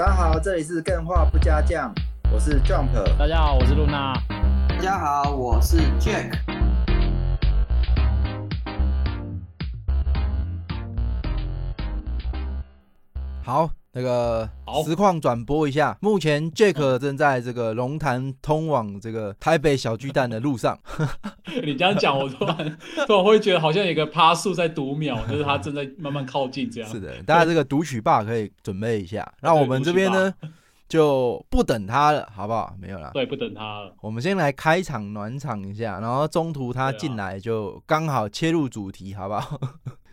大家好，这里是更画不加酱，我是 Jump。大家好，我是露娜。大家好，我是 Jack。好。那个实况转播一下，目前 Jack 正在这个龙潭通往这个台北小巨蛋的路上。你这样讲，我突然 突然会觉得好像有一个趴树在读秒，就是他正在慢慢靠近这样。是的，大家这个读取霸可以准备一下。那我们这边呢，就不等他了，好不好？没有了。对，不等他了。我们先来开场暖场一下，然后中途他进来就刚好切入主题，好不好？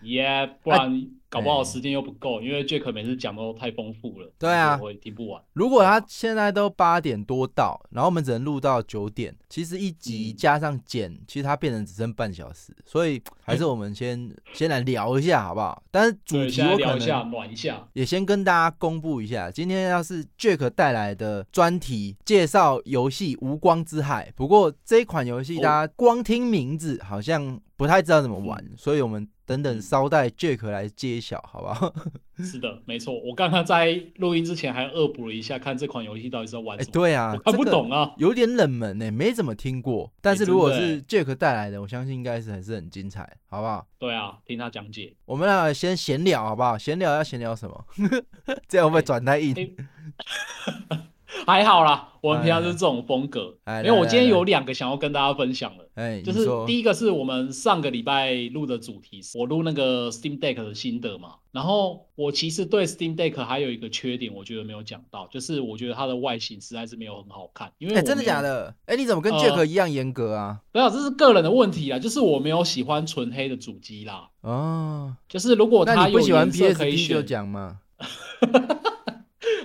耶，yeah, 不然搞不好时间又不够，欸、因为 Jack 每次讲都太丰富了。对啊，会听不完。如果他现在都八点多到，然后我们只能录到九点，其实一集加上剪，嗯、其实它变成只剩半小时。所以还是我们先、欸、先来聊一下，好不好？但是主题我可能聊一下暖一下，也先跟大家公布一下，今天要是 Jack 带来的专题介绍游戏《无光之海》，不过这一款游戏大家光听名字好像不太知道怎么玩，嗯、所以我们。等等，稍待 Jack 来揭晓，好不好？是的，没错。我刚刚在录音之前还恶补了一下，看这款游戏到底是要玩什么。欸、对啊，看不懂啊，有点冷门呢，没怎么听过。但是如果是 Jack 带来的，我相信应该是还是很精彩，好不好？对啊，听他讲解。我们俩先闲聊，好不好？闲聊要闲聊什么？这样会不会转太硬？欸 欸 还好啦，我们平常就是这种风格。因为我今天有两个想要跟大家分享的，哎，就是第一个是我们上个礼拜录的主题，我录那个 Steam Deck 的心得嘛。然后我其实对 Steam Deck 还有一个缺点，我觉得没有讲到，就是我觉得它的外形实在是没有很好看。因为真的假的？哎，你怎么跟 Jack 一样严格啊？对啊，这是个人的问题啊，就是我没有喜欢纯黑的主机啦。哦，就是如果他有颜色可以选，就讲嘛。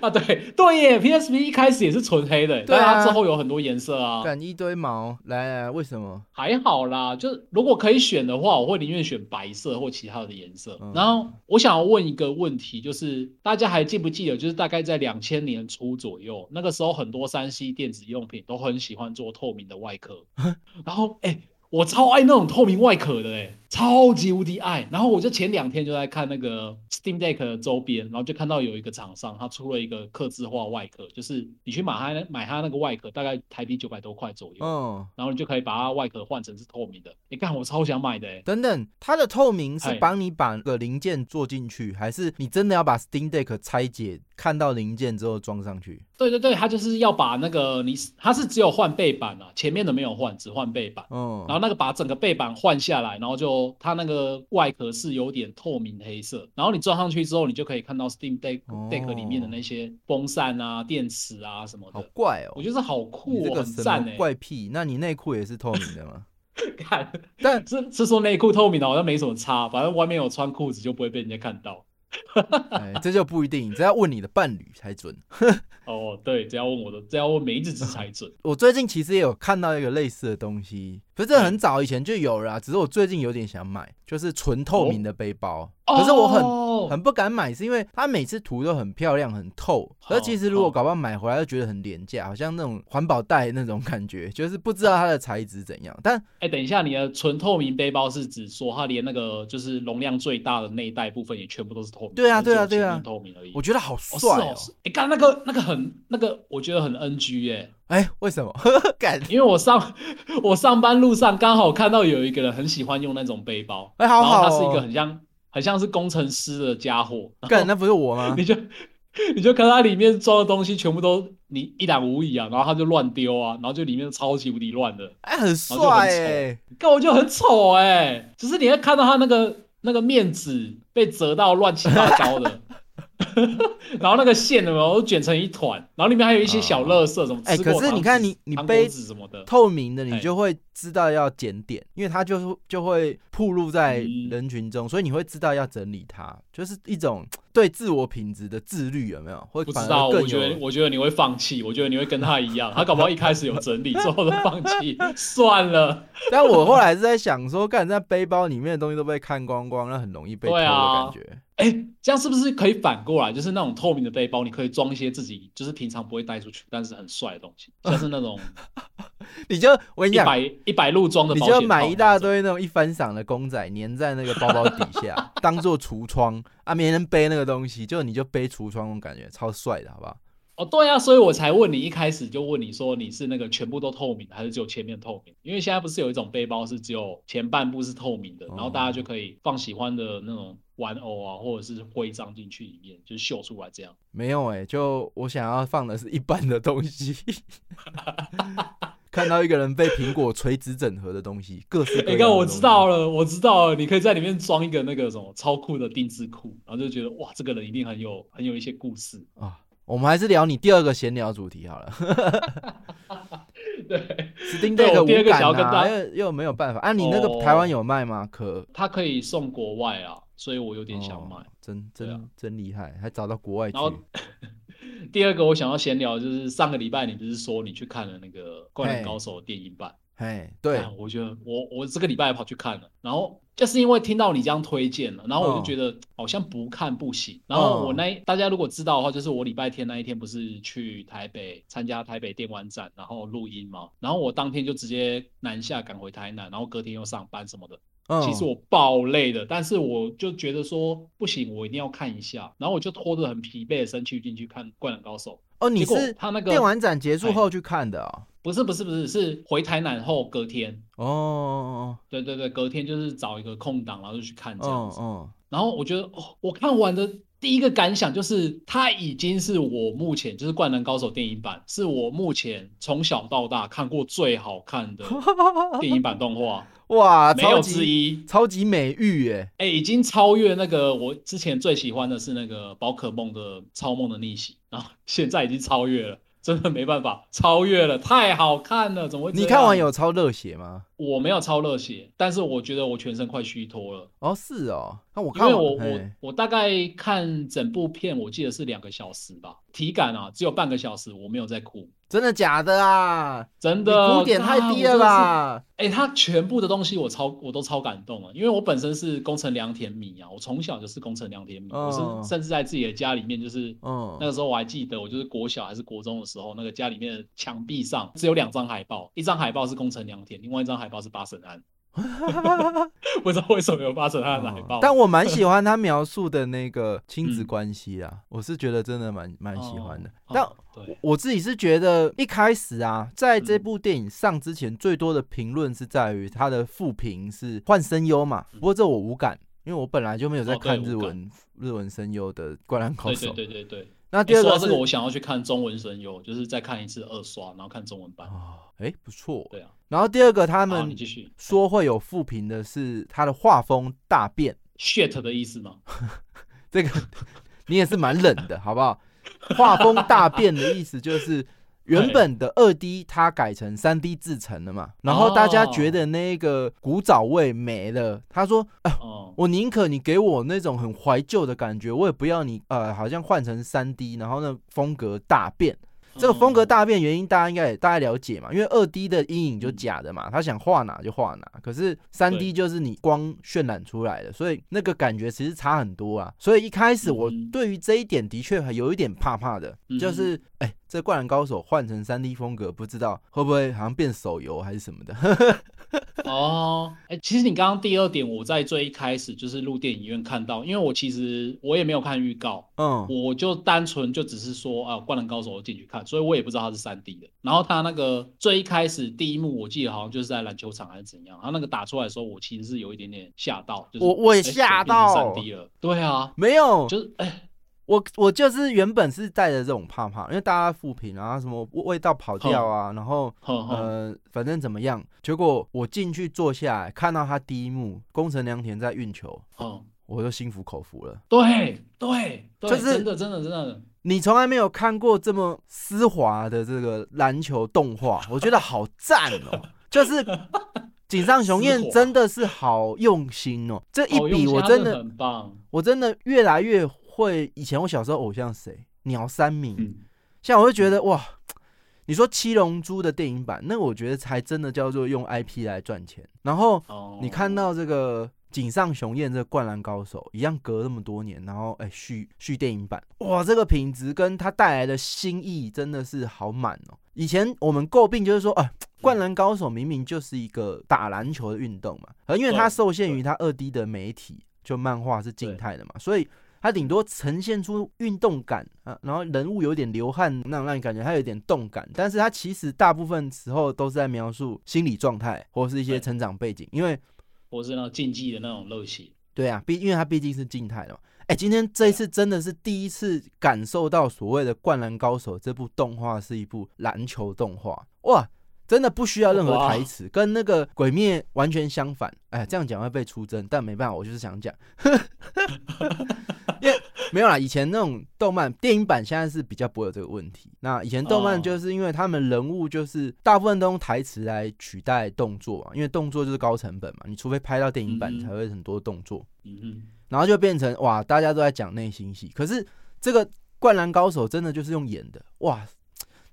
啊，对对耶，PSP 一开始也是纯黑的，对啊，但它之后有很多颜色啊，干一堆毛，来来，为什么？还好啦，就是如果可以选的话，我会宁愿选白色或其他的颜色。嗯、然后我想要问一个问题，就是大家还记不记得，就是大概在两千年初左右，那个时候很多三 C 电子用品都很喜欢做透明的外壳，然后哎。欸我超爱那种透明外壳的诶，超级无敌爱。然后我就前两天就在看那个 Steam Deck 的周边，然后就看到有一个厂商他出了一个刻字化外壳，就是你去买它买它那个外壳，大概台币九百多块左右。嗯，然后你就可以把它外壳换成是透明的。你看我超想买的诶。等等，它的透明是帮你把个零件做进去，还是你真的要把 Steam Deck 拆解？看到零件之后装上去，对对对，它就是要把那个你，它是只有换背板啊，前面的没有换，只换背板。嗯，然后那个把整个背板换下来，然后就它那个外壳是有点透明黑色，然后你装上去之后，你就可以看到 Steam Deck Deck 里面的那些风扇啊、电池啊什么的。好怪哦，我觉得好酷哦，很赞哎。怪癖，那你内裤也是透明的吗？看，但是是说内裤透明的，好像没什么差，反正外面有穿裤子就不会被人家看到。哎，这就不一定，只要问你的伴侣才准。哦，对，只要问我的，只要问每一只才准。我最近其实也有看到一个类似的东西。可是这很早以前就有了，只是我最近有点想买，就是纯透明的背包。可是我很很不敢买，是因为它每次涂都很漂亮、很透。可是其实如果搞不好买回来就觉得很廉价，好像那种环保袋那种感觉，就是不知道它的材质怎样。但哎，等一下，你的纯透明背包是指说它连那个就是容量最大的内袋部分也全部都是透明？对啊，对啊，对啊，透明而已。我觉得好帅哦！哎，刚刚那个那个很那个，我觉得很 NG 耶。哎，为什么？因为我上 我上班路上刚好看到有一个人很喜欢用那种背包，哎，好好，然后他是一个很像很像是工程师的家伙。干，那不是我吗？你就 你就看他里面装的东西全部都你一览无遗啊，然后他就乱丢啊，然后就里面超级无敌乱的。哎，很帅哎，干我就很丑哎，只是你会看到他那个那个面纸被折到乱七八糟的。然后那个线有没有都卷成一团，然后里面还有一些小垃圾什么？哎，可是你看你你杯子什么的透明的，你就会知道要检点，因为它就就会暴露在人群中，所以你会知道要整理它，就是一种对自我品质的自律，有没有？会不知道？我觉得我觉得你会放弃，我觉得你会跟他一样，他搞不好一开始有整理，之后都放弃算了。但我后来是在想说，干在背包里面的东西都被看光光，那很容易被偷的感觉。哎。这样是不是可以反过来，就是那种透明的背包，你可以装一些自己就是平常不会带出去，但是很帅的东西，像是那种，你就我跟你讲，一百一百路装的，你就买一大堆那种一翻赏的公仔，粘在那个包包底下，当做橱窗啊，没人背那个东西，就你就背橱窗，那种感觉超帅的，好不好？哦，对啊，所以我才问你，一开始就问你说你是那个全部都透明的，还是只有前面透明？因为现在不是有一种背包是只有前半部是透明的，然后大家就可以放喜欢的那种玩偶啊，或者是徽章进去里面，就秀出来这样。没有哎、欸，就我想要放的是一般的东西。看到一个人被苹果垂直整合的东西，各式各样我知道了，我知道了，你可以在里面装一个那个什么超酷的定制裤，然后就觉得哇，这个人一定很有很有一些故事啊。我们还是聊你第二个闲聊主题好了。对，Steam Deck 无感啊，又又没有办法啊。你那个台湾有卖吗？可它可以送国外啊，所以我有点想买。哦、真真、啊、真厉害，还找到国外去。第二个我想要闲聊，就是上个礼拜你不是说你去看了那个《灌篮高手》电影版？哎，对，我觉得我我这个礼拜跑去看了，然后就是因为听到你这样推荐了，然后我就觉得好像不看不行。然后我那大家如果知道的话，就是我礼拜天那一天不是去台北参加台北电玩展，然后录音嘛，然后我当天就直接南下赶回台南，然后隔天又上班什么的。其实我爆累的，但是我就觉得说不行，我一定要看一下，然后我就拖着很疲惫的身躯进去看《灌篮高手》。哦，你是他那个电玩展结束后去看的啊？不是不是不是，是回台南后隔天哦，对对对，隔天就是找一个空档，然后就去看这样子。哦，然后我觉得哦，我看完的第一个感想就是，它已经是我目前就是《灌篮高手》电影版，是我目前从小到大看过最好看的电影版动画。哇，没有之一，超级美玉耶！哎，已经超越那个我之前最喜欢的是那个宝可梦的超梦的逆袭，然后现在已经超越了。真的没办法超越了，太好看了，怎么会？你看完有超热血吗？我没有超热血，但是我觉得我全身快虚脱了。哦，是哦，那我看因为我我我大概看整部片，我记得是两个小时吧，体感啊只有半个小时，我没有在哭。真的假的啊？真的，哭点太低了吧？哎，他全部的东西我超我都超感动了，因为我本身是工程良田迷啊，我从小就是工程良田迷，我是甚至在自己的家里面，就是嗯，那个时候我还记得，我就是国小还是国中的时候，那个家里面的墙壁上只有两张海报，一张海报是工程良田，另外一张海报是八神庵。不知道为什么有八成他的奶爸，但我蛮喜欢他描述的那个亲子关系啊，我是觉得真的蛮蛮喜欢的。但我自己是觉得一开始啊，在这部电影上之前，最多的评论是在于他的负评是换声优嘛。不过这我无感，因为我本来就没有在看日文日文声优的《灌篮高手》。对对对对。那第二个这个我想要去看中文声优，就是再看一次二刷，然后看中文版。哎、欸，不错。对啊。然后第二个，他们说会有负评的是他的画风大变，shit 的意思吗？这个你也是蛮冷的，好不好？画风大变的意思就是 原本的二 D 它改成三 D 制成了嘛，然后大家觉得那个古早味没了。他说：“哎，我宁可你给我那种很怀旧的感觉，我也不要你呃，好像换成三 D，然后呢风格大变。”这个风格大变原因，大家应该也大概了解嘛，因为二 D 的阴影就假的嘛，他想画哪就画哪，可是三 D 就是你光渲染出来的，所以那个感觉其实差很多啊。所以一开始我对于这一点的确还有一点怕怕的，就是哎，这灌篮高手换成三 D 风格，不知道会不会好像变手游还是什么的。哦，哎，其实你刚刚第二点，我在最一开始就是入电影院看到，因为我其实我也没有看预告，嗯，我就单纯就只是说啊，灌篮高手我进去看，所以我也不知道它是三 D 的。然后他那个最一开始第一幕，我记得好像就是在篮球场还是怎样，他那个打出来的时候，我其实是有一点点吓到，就是我我也吓到，三 D 了，对啊，没有，就是哎。我我就是原本是带着这种怕怕，因为大家复评啊，什么味道跑掉啊，然后呃，反正怎么样，结果我进去坐下来，看到他第一幕宫城良田在运球，我就心服口服了。对对，就是真的真的真的，你从来没有看过这么丝滑的这个篮球动画，我觉得好赞哦！就是井上雄彦真的是好用心哦，这一笔我真的很棒，我真的越来越。会以前我小时候偶像谁？鸟三明，嗯、像我就觉得哇，你说七龙珠的电影版，那我觉得才真的叫做用 IP 来赚钱。然后你看到这个井上雄彦这个灌篮高手一样，隔那么多年，然后哎续续电影版，哇，这个品质跟他带来的新意真的是好满哦。以前我们诟病就是说，啊，灌篮高手明明就是一个打篮球的运动嘛，而因为它受限于它二 D 的媒体，就漫画是静态的嘛，所以。它顶多呈现出运动感啊，然后人物有点流汗，那种让你感觉它有点动感。但是它其实大部分时候都是在描述心理状态，或是一些成长背景，因为或是那种竞技的那种热血。对啊，毕因为它毕竟是静态的嘛。哎，今天这一次真的是第一次感受到所谓的《灌篮高手》这部动画是一部篮球动画哇！真的不需要任何台词，跟那个鬼灭完全相反。哎，这样讲会被出征，但没办法，我就是想讲。因为没有啦，以前那种动漫电影版现在是比较不会有这个问题。那以前动漫就是因为他们人物就是大部分都用台词来取代动作，因为动作就是高成本嘛，你除非拍到电影版才会很多动作。嗯嗯，然后就变成哇，大家都在讲内心戏。可是这个灌篮高手真的就是用演的哇。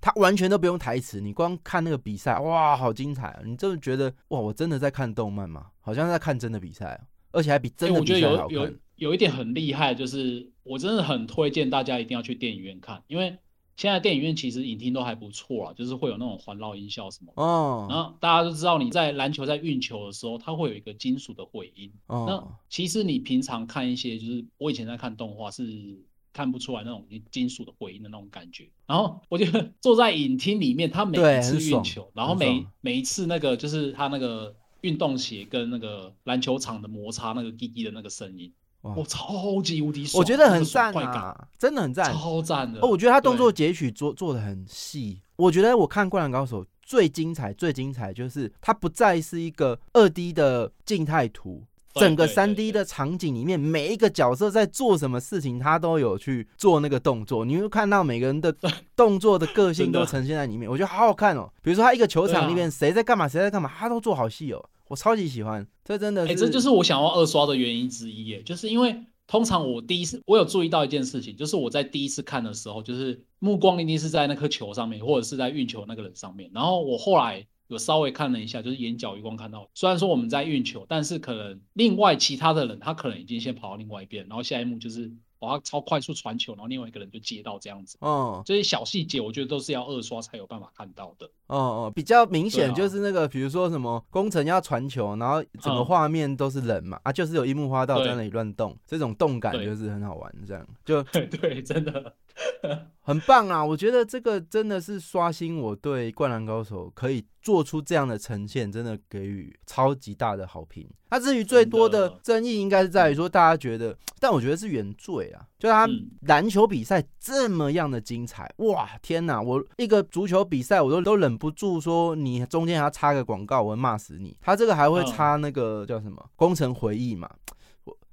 他完全都不用台词，你光看那个比赛，哇，好精彩啊！你真的觉得，哇，我真的在看动漫吗？好像在看真的比赛，而且还比真的比赛好看。欸，我觉得有有有一点很厉害，就是我真的很推荐大家一定要去电影院看，因为现在电影院其实影厅都还不错啊，就是会有那种环绕音效什么。哦。然后大家都知道，你在篮球在运球的时候，它会有一个金属的回音。哦。那其实你平常看一些，就是我以前在看动画是。看不出来那种金属的回音的那种感觉，然后我觉得坐在影厅里面，他每一次运球，然后每每一次那个就是他那个运动鞋跟那个篮球场的摩擦，那个滴滴的那个声音，哇，超级无敌爽，我觉得很赞啊，真的很赞，超赞的。哦，我觉得他动作截取做做的很细，我觉得我看《灌篮高手》最精彩、最精彩就是它不再是一个二 D 的静态图。整个三 D 的场景里面，每一个角色在做什么事情，他都有去做那个动作。你会看到每个人的 动作的个性都呈现在里面，我觉得好好看哦。比如说他一个球场里面谁在干嘛，谁在干嘛，他都做好戏哦，我超级喜欢。这真的是，哎，这就是我想要二刷的原因之一耶。就是因为通常我第一次，我有注意到一件事情，就是我在第一次看的时候，就是目光一定是在那颗球上面，或者是在运球那个人上面。然后我后来。有稍微看了一下，就是眼角余光看到，虽然说我们在运球，但是可能另外其他的人他可能已经先跑到另外一边，然后下一幕就是哇，他超快速传球，然后另外一个人就接到这样子。哦，这些小细节我觉得都是要二刷才有办法看到的。哦哦，比较明显就是那个，比如说什么工程要传球，然后整个画面都是人嘛，嗯、啊，就是有樱木花道在那里乱动，这种动感就是很好玩，这样就对，对，真的。很棒啊！我觉得这个真的是刷新我对《灌篮高手》可以做出这样的呈现，真的给予超级大的好评。那至于最多的争议，应该是在于说大家觉得，但我觉得是原罪啊，就他篮球比赛这么样的精彩，哇，天哪！我一个足球比赛，我都都忍不住说，你中间还要插个广告，我会骂死你。他这个还会插那个叫什么《工程回忆》嘛？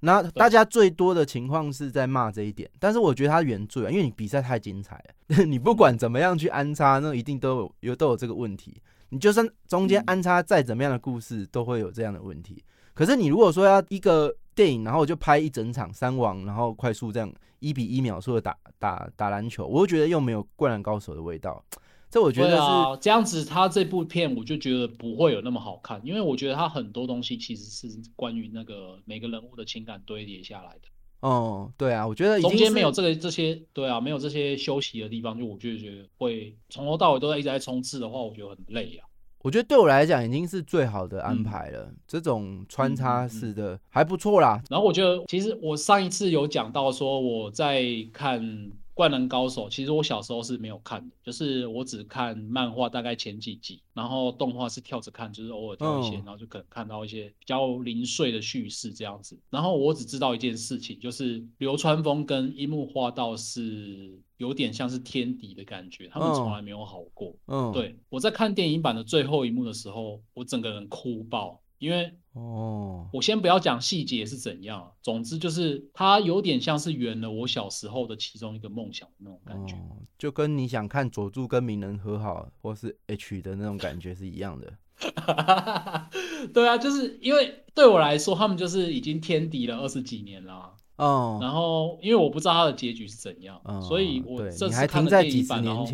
那大家最多的情况是在骂这一点，但是我觉得他原罪啊，因为你比赛太精彩了，你不管怎么样去安插，那一定都有有都有这个问题。你就算中间安插再怎么样的故事，都会有这样的问题。可是你如果说要一个电影，然后就拍一整场三王，然后快速这样一比一秒速的打打打篮球，我就觉得又没有《灌篮高手》的味道。这我觉得是、啊、这样子，他这部片我就觉得不会有那么好看，因为我觉得他很多东西其实是关于那个每个人物的情感堆叠下来的。哦，对啊，我觉得中间没有这个这些，对啊，没有这些休息的地方，就我就觉得会从头到尾都在一直在冲刺的话，我觉得很累啊。我觉得对我来讲已经是最好的安排了，嗯、这种穿插式的还不错啦。然后我觉得，其实我上一次有讲到说我在看。灌篮高手，其实我小时候是没有看的，就是我只看漫画大概前几集，然后动画是跳着看，就是偶尔跳一些，然后就可能看到一些比较零碎的叙事这样子。然后我只知道一件事情，就是流川枫跟樱木花道是有点像是天敌的感觉，他们从来没有好过。嗯，对，我在看电影版的最后一幕的时候，我整个人哭爆。因为哦，我先不要讲细节是怎样，总之就是它有点像是圆了我小时候的其中一个梦想的那种感觉，哦，就跟你想看佐助跟鸣人和好，或是 H 的那种感觉是一样的。对啊，就是因为对我来说，他们就是已经天敌了二十几年了。哦，然后因为我不知道他的结局是怎样，哦，所以我这次看的电影版，然后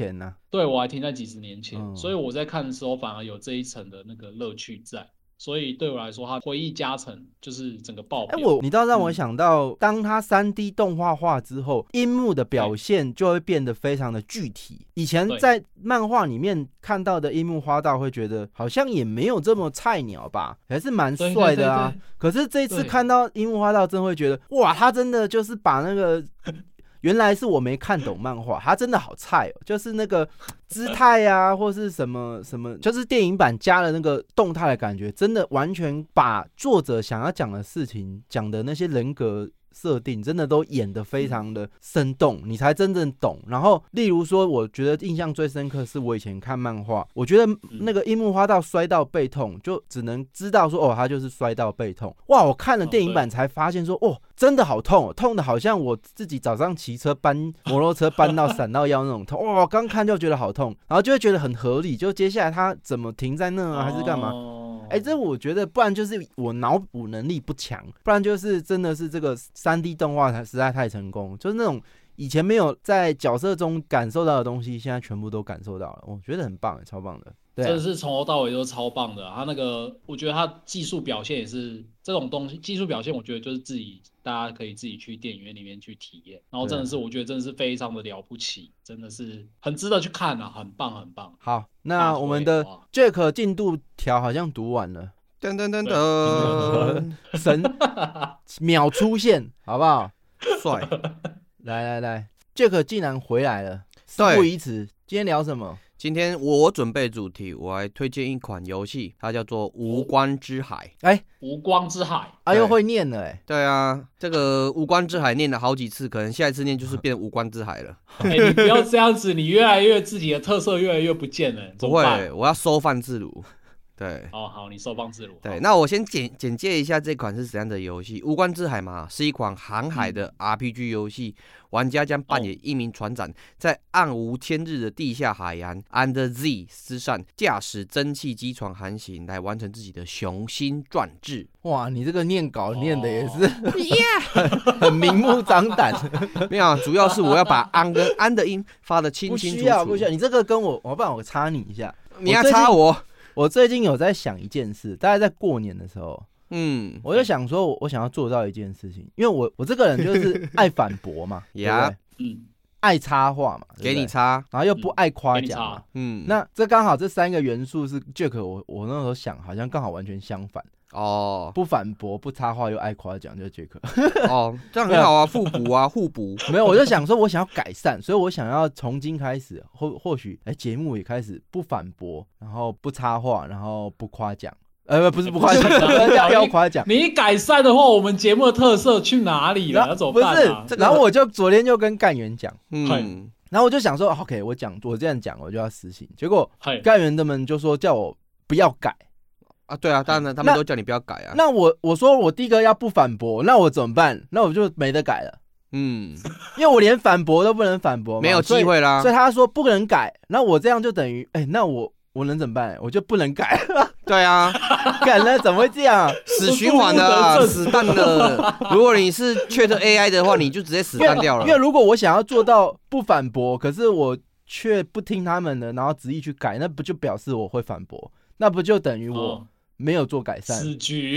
对我还停在几十年前，嗯，所以我在看的时候反而有这一层的那个乐趣在。所以对我来说，它回忆加成就是整个爆表。哎，我你知道让我想到，嗯、当它三 D 动画化之后，樱木的表现就会变得非常的具体。以前在漫画里面看到的樱木花道，会觉得好像也没有这么菜鸟吧，还是蛮帅的啊。可是这次看到樱木花道，真会觉得哇，他真的就是把那个。原来是我没看懂漫画，他真的好菜哦，就是那个姿态啊，或是什么什么，就是电影版加了那个动态的感觉，真的完全把作者想要讲的事情讲的那些人格。设定真的都演得非常的生动，你才真正懂。然后，例如说，我觉得印象最深刻是我以前看漫画，我觉得那个樱木花道摔到背痛，就只能知道说，哦，他就是摔到背痛。哇，我看了电影版才发现说，哦，真的好痛，哦痛的好像我自己早上骑车搬摩托车搬到闪到腰那种痛。哇，刚看就觉得好痛，然后就会觉得很合理。就接下来他怎么停在那啊，还是干嘛？哎、这我觉得，不然就是我脑补能力不强，不然就是真的是这个三 D 动画它实在太成功，就是那种以前没有在角色中感受到的东西，现在全部都感受到了，我觉得很棒，超棒的。对啊、真的是从头到尾都超棒的。他那个，我觉得他技术表现也是这种东西，技术表现我觉得就是自己大家可以自己去电影院里面去体验。然后真的是，我觉得真的是非常的了不起，真的是很值得去看啊，很棒很棒。好，那我们的 Jack 进度条好像读完了，噔噔噔噔，神秒出现，好不好？帅，来来来，Jack 竟然回来了，事不宜迟，今天聊什么？今天我准备主题，我来推荐一款游戏，它叫做《无光之海》。哎，《无光之海》啊，又会念了哎。对啊，这个《无光之海》念了好几次，可能下一次念就是变《无光之海》了。哎，你不要这样子，你越来越自己的特色越来越不见了。不会，我要收放自如。对，哦好，你收放自如。对，那我先简简介一下这款是怎样的游戏，《无关之海》嘛，是一款航海的 RPG 游戏，嗯、玩家将扮演一名船长，在暗无天日的地下海洋 Undersea 之上，驾驶蒸汽机船航行，来完成自己的雄心壮志。哇，你这个念稿念的也是 很、哦、很明目张胆。没有，主要是我要把安跟安的音发的清清楚楚。不需要，不需要。你这个跟我，我不然我插你一下，你要插我。我最近有在想一件事，大概在过年的时候，嗯，我就想说，我想要做到一件事情，因为我我这个人就是 爱反驳嘛，呀，嗯，爱插话嘛，给你插，然后又不爱夸奖嘛，嗯，那这刚好这三个元素是 Jack，我我那时候想，好像刚好完全相反。哦，不反驳，不插话，又爱夸奖，就是杰克。哦，这样很好啊，互补啊，互补。没有，我就想说，我想要改善，所以我想要从今开始，或或许，哎，节目也开始不反驳，然后不插话，然后不夸奖。呃，不是不夸奖，要要夸奖。你改善的话，我们节目的特色去哪里了？要怎么办啊？不是，然后我就昨天就跟干员讲，嗯，然后我就想说，OK，我讲，我这样讲，我就要实行。结果干员他们就说叫我不要改。啊，对啊，当然他们都叫你不要改啊。那，那我我说我第一个要不反驳，那我怎么办？那我就没得改了。嗯，因为我连反驳都不能反驳，没有机会啦。所以他说不能改，那我这样就等于，哎、欸，那我我能怎么办？我就不能改。对啊，改了怎么会这样？死循环的、啊，死蛋的。如果你是 Chat AI 的话，你就直接死蛋掉了。因为如果我想要做到不反驳，可是我却不听他们的，然后执意去改，那不就表示我会反驳？那不就等于我？哦没有做改善，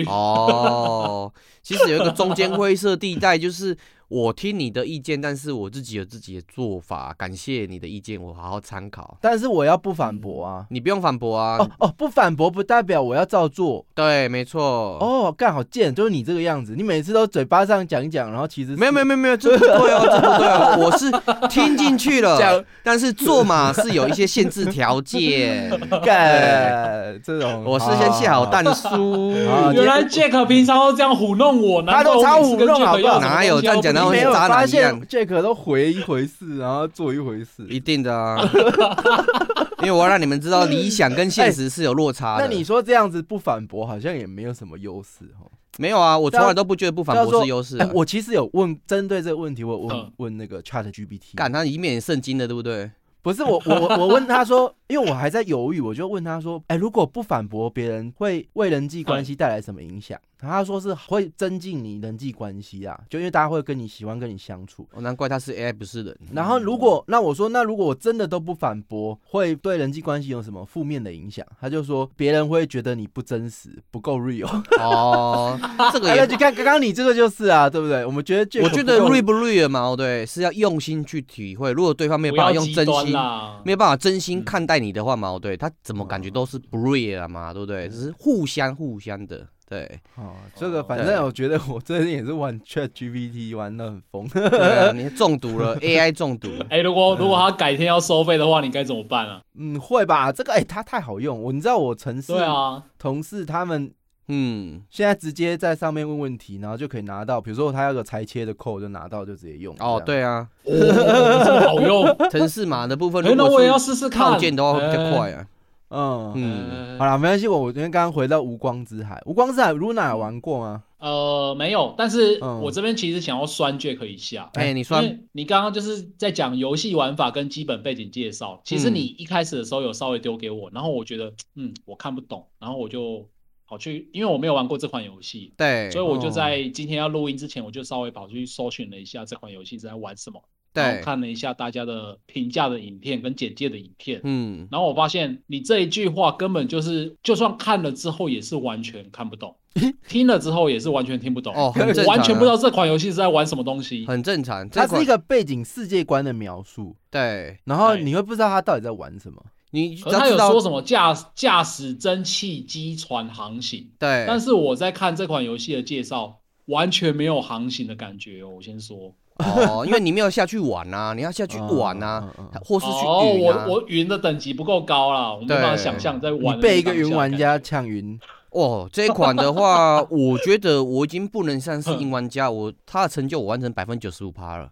哦。其实有一个中间灰色地带，就是。我听你的意见，但是我自己有自己的做法。感谢你的意见，我好好参考。但是我要不反驳啊！你不用反驳啊！哦哦，不反驳不代表我要照做。对，没错。哦，干好贱，就是你这个样子。你每次都嘴巴上讲一讲，然后其实没有没有没有没有，这不对哦，这不对哦。我是听进去了，讲，但是做嘛是有一些限制条件。干这种，我事先下好蛋书。原来 Jack 平常都这样糊弄我，他都超糊弄，好不好？哪有这样讲？你没有发现 Jack 都回一回事，然后做一回事，一定的啊！因为我要让你们知道，理想跟现实是有落差的。那你说这样子不反驳，好像也没有什么优势哦。没有啊，我从来都不觉得不反驳是优势。我其实有问，针对这个问题，我问问那个 Chat GPT，干他以免圣经的，对不对？不是我，我我问他说，因为我还在犹豫，我就问他说，哎，如果不反驳别人，会为人际关系带来什么影响？他说是会增进你人际关系啊，就因为大家会跟你喜欢跟你相处。哦，难怪他是 AI 不是人。然后如果那我说，那如果我真的都不反驳，会对人际关系有什么负面的影响？他就说别人会觉得你不真实，不够 real。哦，这个也就看刚刚你这个就是啊，对不对？我们觉得，我觉得 real 不 real 嘛，对，是要用心去体会。如果对方没有办法用真心，没有办法真心看待你的话嘛，对，他怎么感觉都是不 real 嘛，对不对？只是互相互相的。对，哦，这个反正我觉得我最近也是玩 ChatGPT 玩的很疯，对啊，你中毒了，AI 中毒。哎、欸，如果如果他改天要收费的话，你该怎么办啊？嗯，会吧，这个哎，它太好用，我你知道我城市对啊，同事他们嗯，现在直接在上面问问题，然后就可以拿到，比如说他要个裁切的 code 就拿到就直接用。哦，对啊，哦、好用，城市码的部分，那我也要试试看，套件的话会比较快啊。嗯嗯，好了，没关系。我我今天刚刚回到无光之海，无光之海，Runa 有玩过吗？呃，没有。但是我这边其实想要酸 Jack 一下。哎，你酸？你刚刚就是在讲游戏玩法跟基本背景介绍。其实你一开始的时候有稍微丢给我，然后我觉得嗯，我看不懂，然后我就跑去，因为我没有玩过这款游戏，对，所以我就在今天要录音之前，我就稍微跑去搜寻了一下这款游戏是在玩什么。然后看了一下大家的评价的影片跟简介的影片，嗯，然后我发现你这一句话根本就是，就算看了之后也是完全看不懂，听了之后也是完全听不懂，哦，完全不知道这款游戏是在玩什么东西，很正常。它是一个背景世界观的描述，对，然后你会不知道它到底在玩什么，你他有说什么驾驾驶蒸汽机船航行，对，但是我在看这款游戏的介绍，完全没有航行的感觉哦，我先说。哦，因为你没有下去玩啊，你要下去玩啊，或是去云啊。哦，我我云的等级不够高啦，我没办法想象在玩。你被一个云玩家抢云。哦，这一款的话，我觉得我已经不能算是云玩家，我他的成就我完成百分之九十五趴了。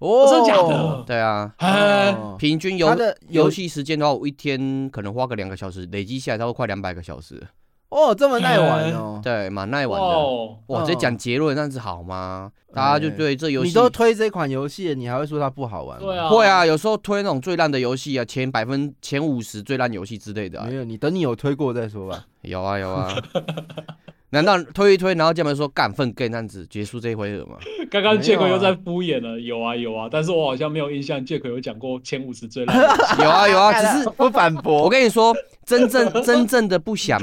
哦，真的假的？对啊，平均游游戏时间的话，我一天可能花个两个小时，累积下来差不多快两百个小时。哦，这么耐玩哦，对，蛮耐玩的。哇，这讲结论，这样子好吗？大家就对这游戏，你都推这款游戏，你还会说它不好玩吗？对啊，会啊，有时候推那种最烂的游戏啊，前百分前五十最烂游戏之类的。没有，你等你有推过再说吧。有啊有啊，难道推一推，然后这么说干粪 game 这样子结束这一回合吗？刚刚杰克又在敷衍了，有啊有啊，但是我好像没有印象，杰克有讲过前五十最烂。有啊有啊，只是不反驳。我跟你说，真正真正的不想。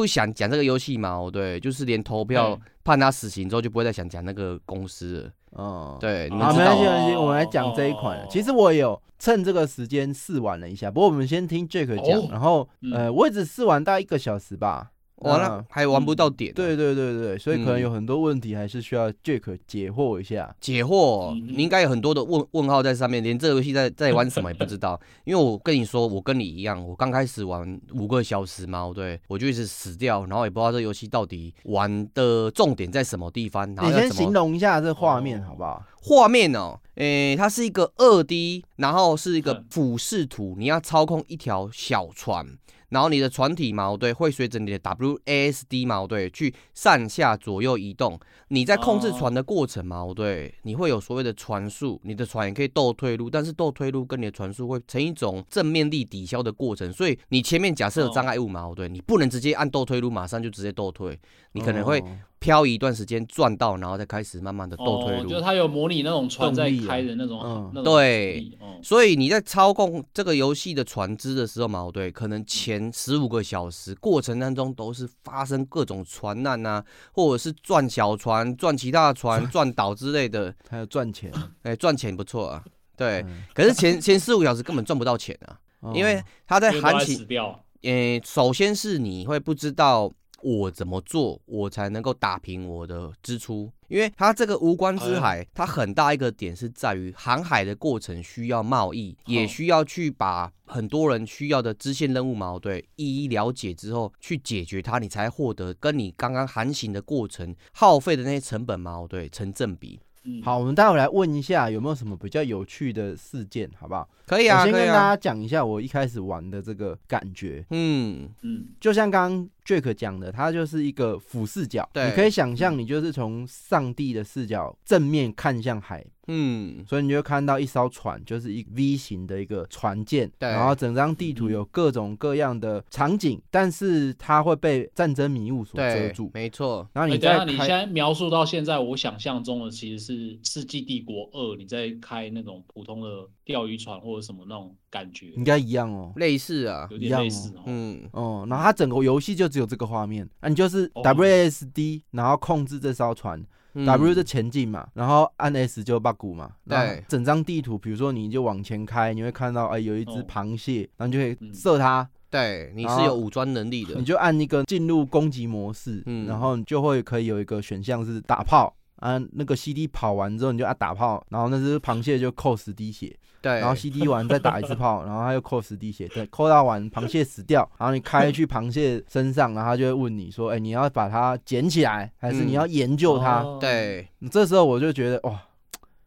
不想讲这个游戏嘛？哦，对，就是连投票判他死刑之后，就不会再想讲那个公司了。哦，对，好，没关系，没关系，我们来讲这一款。其实我也有趁这个时间试玩了一下，不过我们先听 Jack 讲，然后呃，我也只试玩大概一个小时吧。完了还玩不到点，对对对对，所以可能有很多问题还是需要 Jack 解惑一下。解惑，你应该有很多的问问号在上面，连这个游戏在在玩什么也不知道。因为我跟你说，我跟你一样，我刚开始玩五个小时嘛，对，我就一直死掉，然后也不知道这游戏到底玩的重点在什么地方。你先形容一下这画面好不好？画面哦，诶，它是一个二 D，然后是一个俯视图，你要操控一条小船。然后你的船体嘛，对，会随着你的 WASD 嘛，对，去上下左右移动。你在控制船的过程嘛，对，你会有所谓的船速，你的船也可以倒退路，但是倒退路跟你的船速会成一种正面力抵消的过程。所以你前面假设有障碍物嘛，对，你不能直接按倒退路，马上就直接倒退，你可能会。漂移一段时间转到，然后再开始慢慢的倒退路。哦，就是它有模拟那种船在开的那种，啊嗯、对。嗯、所以你在操控这个游戏的船只的时候嘛，对，可能前十五个小时过程当中都是发生各种船难啊，或者是转小船、转其他的船、转岛之类的，还有赚钱。哎，赚钱不错啊。对，嗯、可是前前四五小时根本赚不到钱啊，哦、因为他在喊起，呃，首先是你会不知道。我怎么做，我才能够打平我的支出？因为它这个无关之海，它很大一个点是在于航海的过程需要贸易，也需要去把很多人需要的支线任务矛盾一一了解之后去解决它，你才获得跟你刚刚航行的过程耗费的那些成本矛盾成正比。好，我们待会来问一下有没有什么比较有趣的事件，好不好？可以啊，我先跟大家讲一下我一开始玩的这个感觉。嗯嗯，就像刚刚 Jack 讲的，它就是一个俯视角，对你可以想象，你就是从上帝的视角正面看向海。嗯，所以你就看到一艘船，就是一 V 型的一个船舰，对。然后整张地图有各种各样的场景，但是它会被战争迷雾所遮住，没错。然后你欸、在等下你现在描述到现在，我想象中的其实是《世纪帝国二》，你在开那种普通的钓鱼船或者什么那种感觉，应该一样哦，类似啊，有点类似哦。嗯哦，然后它整个游戏就只有这个画面，那、啊、你就是 WASD，然后控制这艘船。嗯、W 就前进嘛，然后按 S 就八股嘛。对，整张地图，比如说你就往前开，你会看到哎、欸、有一只螃蟹，哦、然后你就可以射它。对，你是有武装能力的，你就按一个进入攻击模式，嗯，然后你就会可以有一个选项是打炮。啊，那个 CD 跑完之后，你就按打炮，然后那只螃蟹就扣十滴血。对，然后 CD 完再打一次炮，然后他又扣十滴血。对，扣到完螃蟹死掉，然后你开去螃蟹身上，然后他就会问你说：“哎、欸，你要把它捡起来，还是你要研究它？”嗯、对，这时候我就觉得哇，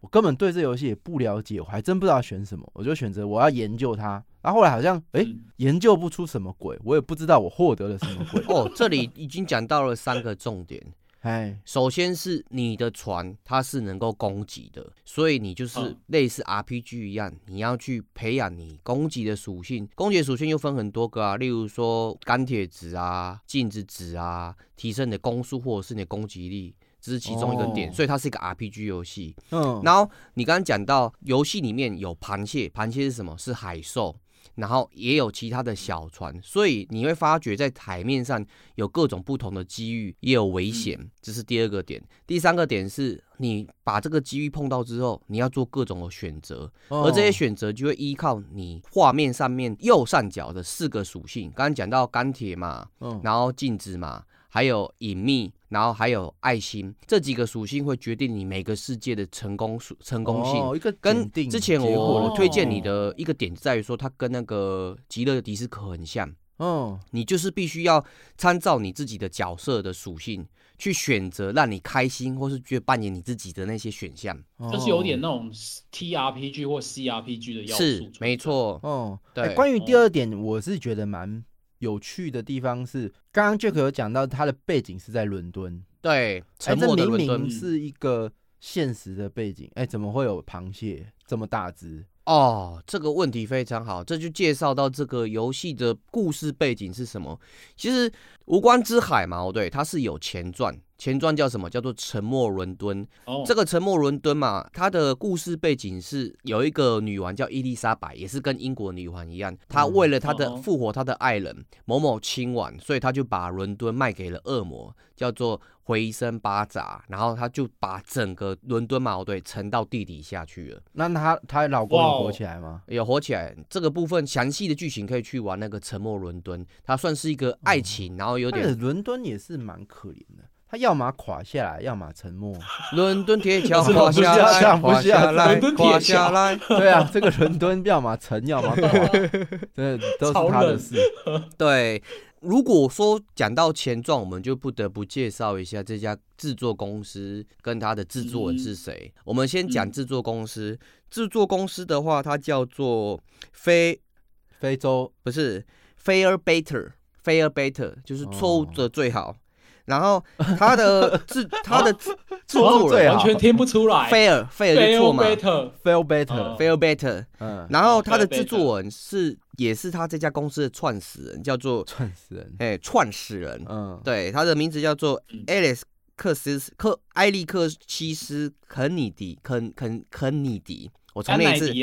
我根本对这游戏也不了解，我还真不知道选什么，我就选择我要研究它。然后后来好像哎、欸，研究不出什么鬼，我也不知道我获得了什么鬼。哦，这里已经讲到了三个重点。哎，首先是你的船，它是能够攻击的，所以你就是类似 RPG 一样，你要去培养你攻击的属性。攻击属性又分很多个啊，例如说钢铁值啊、镜子值啊，提升你的攻速或者是你的攻击力，这是其中一个点。所以它是一个 RPG 游戏。嗯，然后你刚刚讲到游戏里面有螃蟹，螃蟹是什么？是海兽。然后也有其他的小船，所以你会发觉在海面上有各种不同的机遇，也有危险，这是第二个点。第三个点是你把这个机遇碰到之后，你要做各种的选择，而这些选择就会依靠你画面上面右上角的四个属性。刚刚讲到钢铁嘛，然后镜子嘛。还有隐秘，然后还有爱心，这几个属性会决定你每个世界的成功属成功性。哦，一个跟之前我我推荐你的一个点在于说，它跟那个极乐迪斯科很像。哦，你就是必须要参照你自己的角色的属性去选择让你开心，或是去扮演你自己的那些选项。就是有点那种 TRPG 或 CRPG 的要素。是，没错。哦，对。关于第二点，我是觉得蛮。有趣的地方是，刚刚 Jack 有讲到他的背景是在伦敦，对，沉默的伦敦，明明是一个现实的背景，哎、欸，怎么会有螃蟹这么大只？哦，这个问题非常好，这就介绍到这个游戏的故事背景是什么。其实《无关之海》嘛，对，它是有前传。前传叫什么？叫做《沉默伦敦》。哦，这个《沉默伦敦》嘛，它的故事背景是有一个女王叫伊丽莎白，也是跟英国女王一样，她为了她的复活她的爱人某某亲王，所以她就把伦敦卖给了恶魔，叫做回声巴扎，然后她就把整个伦敦嘛，对，沉到地底下去了。那她她老公有活起来吗？有活起来。这个部分详细的剧情可以去玩那个《沉默伦敦》，它算是一个爱情，然后有点伦敦也是蛮可怜的。他要么垮下来，要么沉默。伦敦铁桥垮下来，垮下来，垮下来。对啊，这个伦敦要么沉，要么垮，对，都是他的事。对，如果说讲到前传，我们就不得不介绍一下这家制作公司跟他的制作人是谁。嗯、我们先讲制作公司，制、嗯、作公司的话，它叫做非非洲，不是 Fair Better，Fair Better 就是错误的最好。哦然后他的制他的 制作人完全听不出来，fair fair 就错嘛，fail better fail better，嗯，然后他的制作人是也是他这家公司的创始人，叫做创始人，哎，创始人，嗯，对，他的名字叫做 Alex 克斯克艾利克西斯肯尼迪肯肯肯尼迪，我重念一次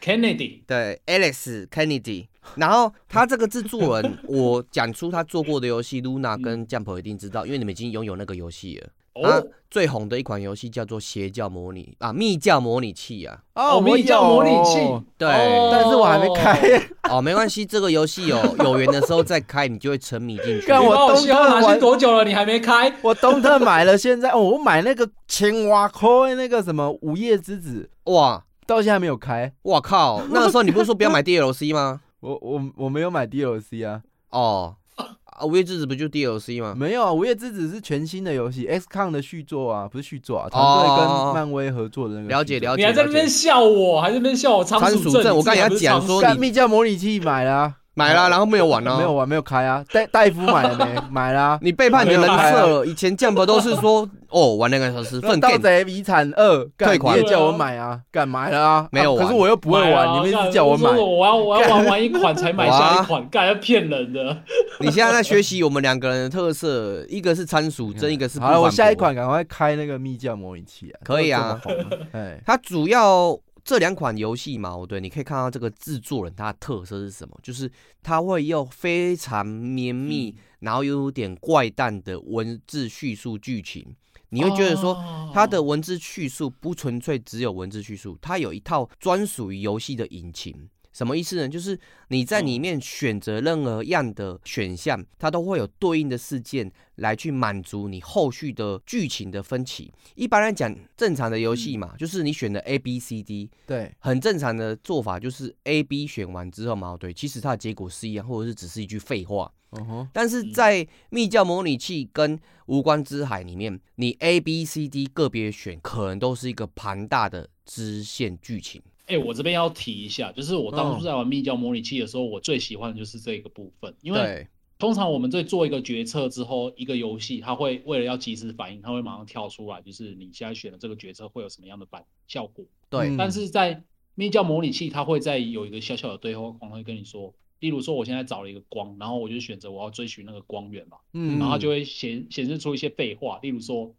Kennedy，对，Alex Kennedy。然后他这个制作人，我讲出他做过的游戏，Luna 跟 Jump 一定知道，因为你们已经拥有那个游戏了。他最红的一款游戏叫做《邪教模拟》啊，《密教模拟器》啊。哦，密教模拟器。对，但是我还没开。哦，没关系，这个游戏有 有缘的时候再开，你就会沉迷进去。看我东特玩多久了，你还没开？我东特买了，现在哦，我买那个青蛙科那个什么午夜之子，哇，到现在还没有开。我靠，那个时候你不是说不要买 DLC 吗？我我我没有买 DLC 啊，哦，啊，午夜之子不就 DLC 吗？没有啊，午夜之子是全新的游戏，XCOM 的续作啊，不是续作啊，团队跟漫威合作的那个。了解了解。你还在那边笑我，还在那边笑我仓鼠症？我刚才要讲说你，密教模拟器买了，买了，然后没有玩啊，没有玩，没有开啊。戴戴夫买了没？买了。你背叛你的人设了。以前 Jump 都是说，哦，玩两个小时，粪。盗贼遗产二退款，也叫我买啊，敢买了啊？没有，可是我又不会玩，你们一直叫我买。我要我要 玩完一款才买下一款，干要骗人的。你现在在学习我们两个人的特色，一个是参数真，一个是。好了，我下一款赶快开那个密教模拟器啊。可以啊，哎，它主要。这两款游戏嘛，对，你可以看到这个制作人他的特色是什么？就是他会用非常绵密，然后又有点怪诞的文字叙述剧情。你会觉得说，他的文字叙述不纯粹只有文字叙述，他有一套专属于游戏的引擎。什么意思呢？就是你在里面选择任何样的选项，它都会有对应的事件来去满足你后续的剧情的分歧。一般来讲，正常的游戏嘛，就是你选的 A B C D，对，很正常的做法就是 A B 选完之后嘛，对，其实它的结果是一样，或者是只是一句废话。嗯哼。但是在密教模拟器跟无关之海里面，你 A B C D 个别选，可能都是一个庞大的支线剧情。哎、欸，我这边要提一下，就是我当初在玩密教模拟器的时候，哦、我最喜欢的就是这个部分，因为通常我们在做一个决策之后，一个游戏它会为了要及时反应，它会马上跳出来，就是你现在选的这个决策会有什么样的反效果。对，但是在密教模拟器，它会在有一个小小的对话框会跟你说，例如说我现在找了一个光，然后我就选择我要追寻那个光源嘛，嗯，然后它就会显显示出一些废话，例如说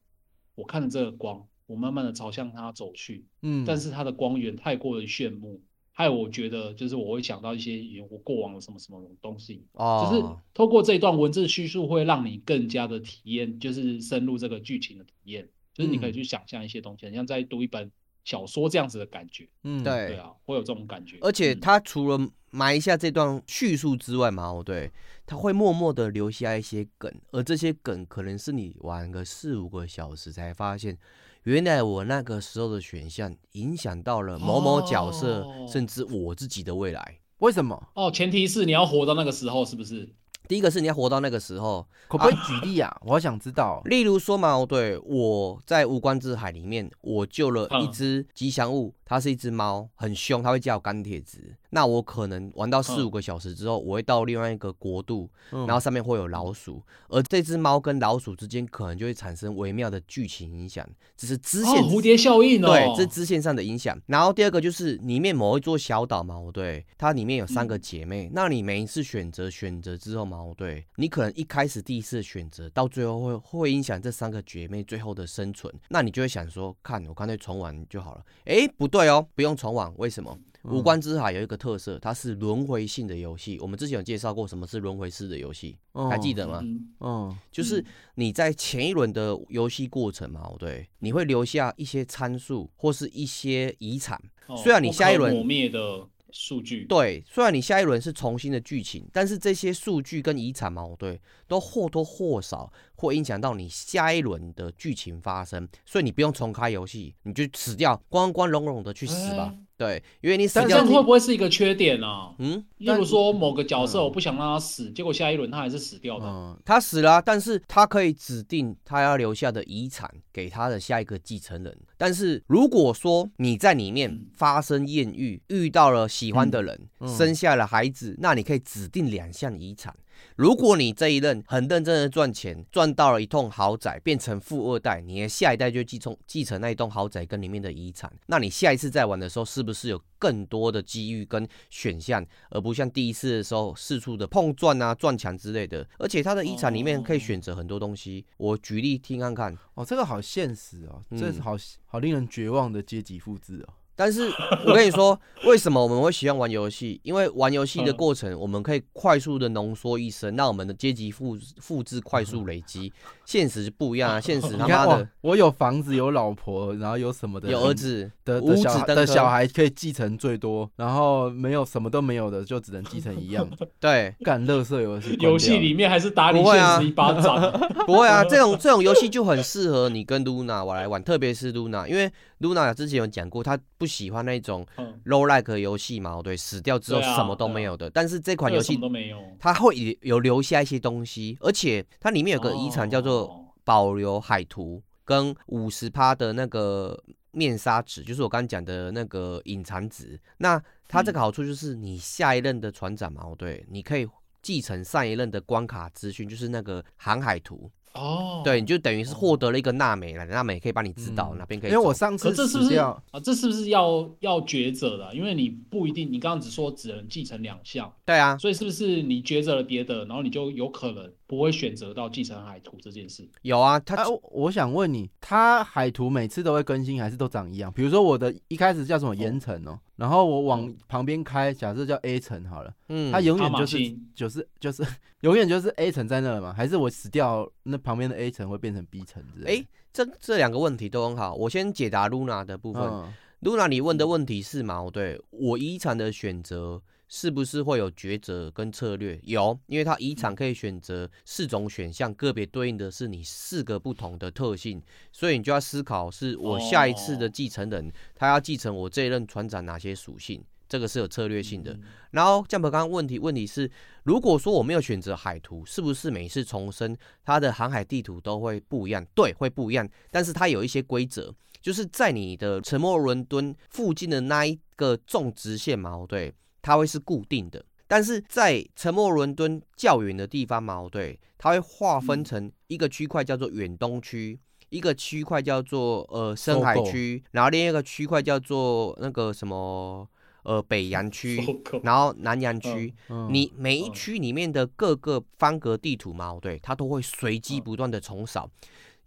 我看着这个光。我慢慢的朝向它走去，嗯，但是它的光源太过于炫目，害我觉得就是我会想到一些我过往的什么什么东西，哦，就是透过这一段文字叙述会让你更加的体验，就是深入这个剧情的体验，就是你可以去想象一些东西，嗯，像在读一本小说这样子的感觉，嗯，对，对啊，会有这种感觉。而且它除了埋下这段叙述之外嘛，哦，对，他会默默的留下一些梗，而这些梗可能是你玩个四五个小时才发现。原来我那个时候的选项影响到了某某角色，哦、甚至我自己的未来。为什么？哦，前提是你要活到那个时候，是不是？第一个是你要活到那个时候，可不可以举例啊？啊我想知道。例如说嘛，对，我在无关之海里面，我救了一只吉祥物，它是一只猫，很凶，它会叫钢铁直。那我可能玩到四五个小时之后，我会到另外一个国度，然后上面会有老鼠，而这只猫跟老鼠之间可能就会产生微妙的剧情影响，只是支线蝴蝶效应哦。对，这是支线上的影响。然后第二个就是里面某一座小岛嘛，对，它里面有三个姐妹，那你每一次选择选择之后嘛，对，你可能一开始第一次选择，到最后会会影响这三个姐妹最后的生存，那你就会想说，看我干脆重玩就好了。哎，不对哦，不用传网，为什么？无关之海有一个特色，它是轮回性的游戏。我们之前有介绍过什么是轮回式的游戏，还记得吗？嗯，就是你在前一轮的游戏过程嘛，对，你会留下一些参数或是一些遗产。虽然你下一轮磨灭的数据，对，虽然你下一轮是重新的剧情，但是这些数据跟遗产矛盾，都或多或少会影响到你下一轮的剧情发生。所以你不用重开游戏，你就死掉，光光荣荣的去死吧。对，因为你死掉，但是会不会是一个缺点呢、啊？嗯，例如说某个角色我不想让他死，嗯、结果下一轮他还是死掉的。嗯，他死了、啊，但是他可以指定他要留下的遗产给他的下一个继承人。但是如果说你在里面发生艳遇，遇到了喜欢的人，嗯、生下了孩子，那你可以指定两项遗产。如果你这一任很认真的赚钱，赚到了一栋豪宅，变成富二代，你的下一代就继承继承那一栋豪宅跟里面的遗产。那你下一次再玩的时候，是不是有更多的机遇跟选项，而不像第一次的时候四处的碰撞啊、撞墙之类的？而且他的遗产里面可以选择很多东西。我举例听看看。哦，这个好现实哦，这是好好令人绝望的阶级复制哦。但是我跟你说，为什么我们会喜欢玩游戏？因为玩游戏的过程，我们可以快速的浓缩一生，让我们的阶级复复制快速 累积。现实不一样啊，现实他妈的，我有房子，有老婆，然后有什么的，有儿子的的小的小孩可以继承最多，然后没有什么都没有的，就只能继承一样。对，干乐色游戏，游戏里面还是打你现实一巴掌。不会啊，这种这种游戏就很适合你跟露娜我来玩，特别是露娜，因为噜那之前有讲过，他不喜欢那种 roguelike 游戏嘛，对，死掉之后什么都没有的。但是这款游戏都没有，它会有留下一些东西，而且它里面有个遗产叫做保留海图跟五十趴的那个面纱纸，就是我刚刚讲的那个隐藏纸。那它这个好处就是你下一任的船长嘛，对，你可以继承上一任的关卡资讯，就是那个航海图。哦，对，你就等于是获得了一个娜美了，娜美可以帮你指导哪边可以。因为我上次这是不是啊，这是不是要要抉择的？因为你不一定，你刚刚只说只能继承两项。对啊，所以是不是你抉择了别的，然后你就有可能不会选择到继承海图这件事？有啊，他、啊、我想问你，他海图每次都会更新，还是都长一样？比如说我的一开始叫什么岩层哦。然后我往旁边开，假设叫 A 层好了，嗯，它永远就是就是就是 永远就是 A 层在那了嘛？还是我死掉，那旁边的 A 层会变成 B 层之类的？哎，这这两个问题都很好。我先解答 Luna 的部分。嗯、Luna，你问的问题是嘛？对，我遗产的选择。是不是会有抉择跟策略？有，因为它遗产可以选择四种选项，个别对应的是你四个不同的特性，所以你就要思考，是我下一次的继承人，他要继承我这一任船长哪些属性，这个是有策略性的。然后 Jump 刚刚问题问题是，如果说我没有选择海图，是不是每次重生它的航海地图都会不一样？对，会不一样，但是它有一些规则，就是在你的沉没伦敦附近的那一个种植线嘛，对。它会是固定的，但是在沉默伦敦较远的地方嘛，对，它会划分成一个区块叫做远东区，一个区块叫做呃深海区，然后另一个区块叫做那个什么呃北洋区，然后南洋区。你每一区里面的各个方格地图嘛，对，它都会随机不断的重扫。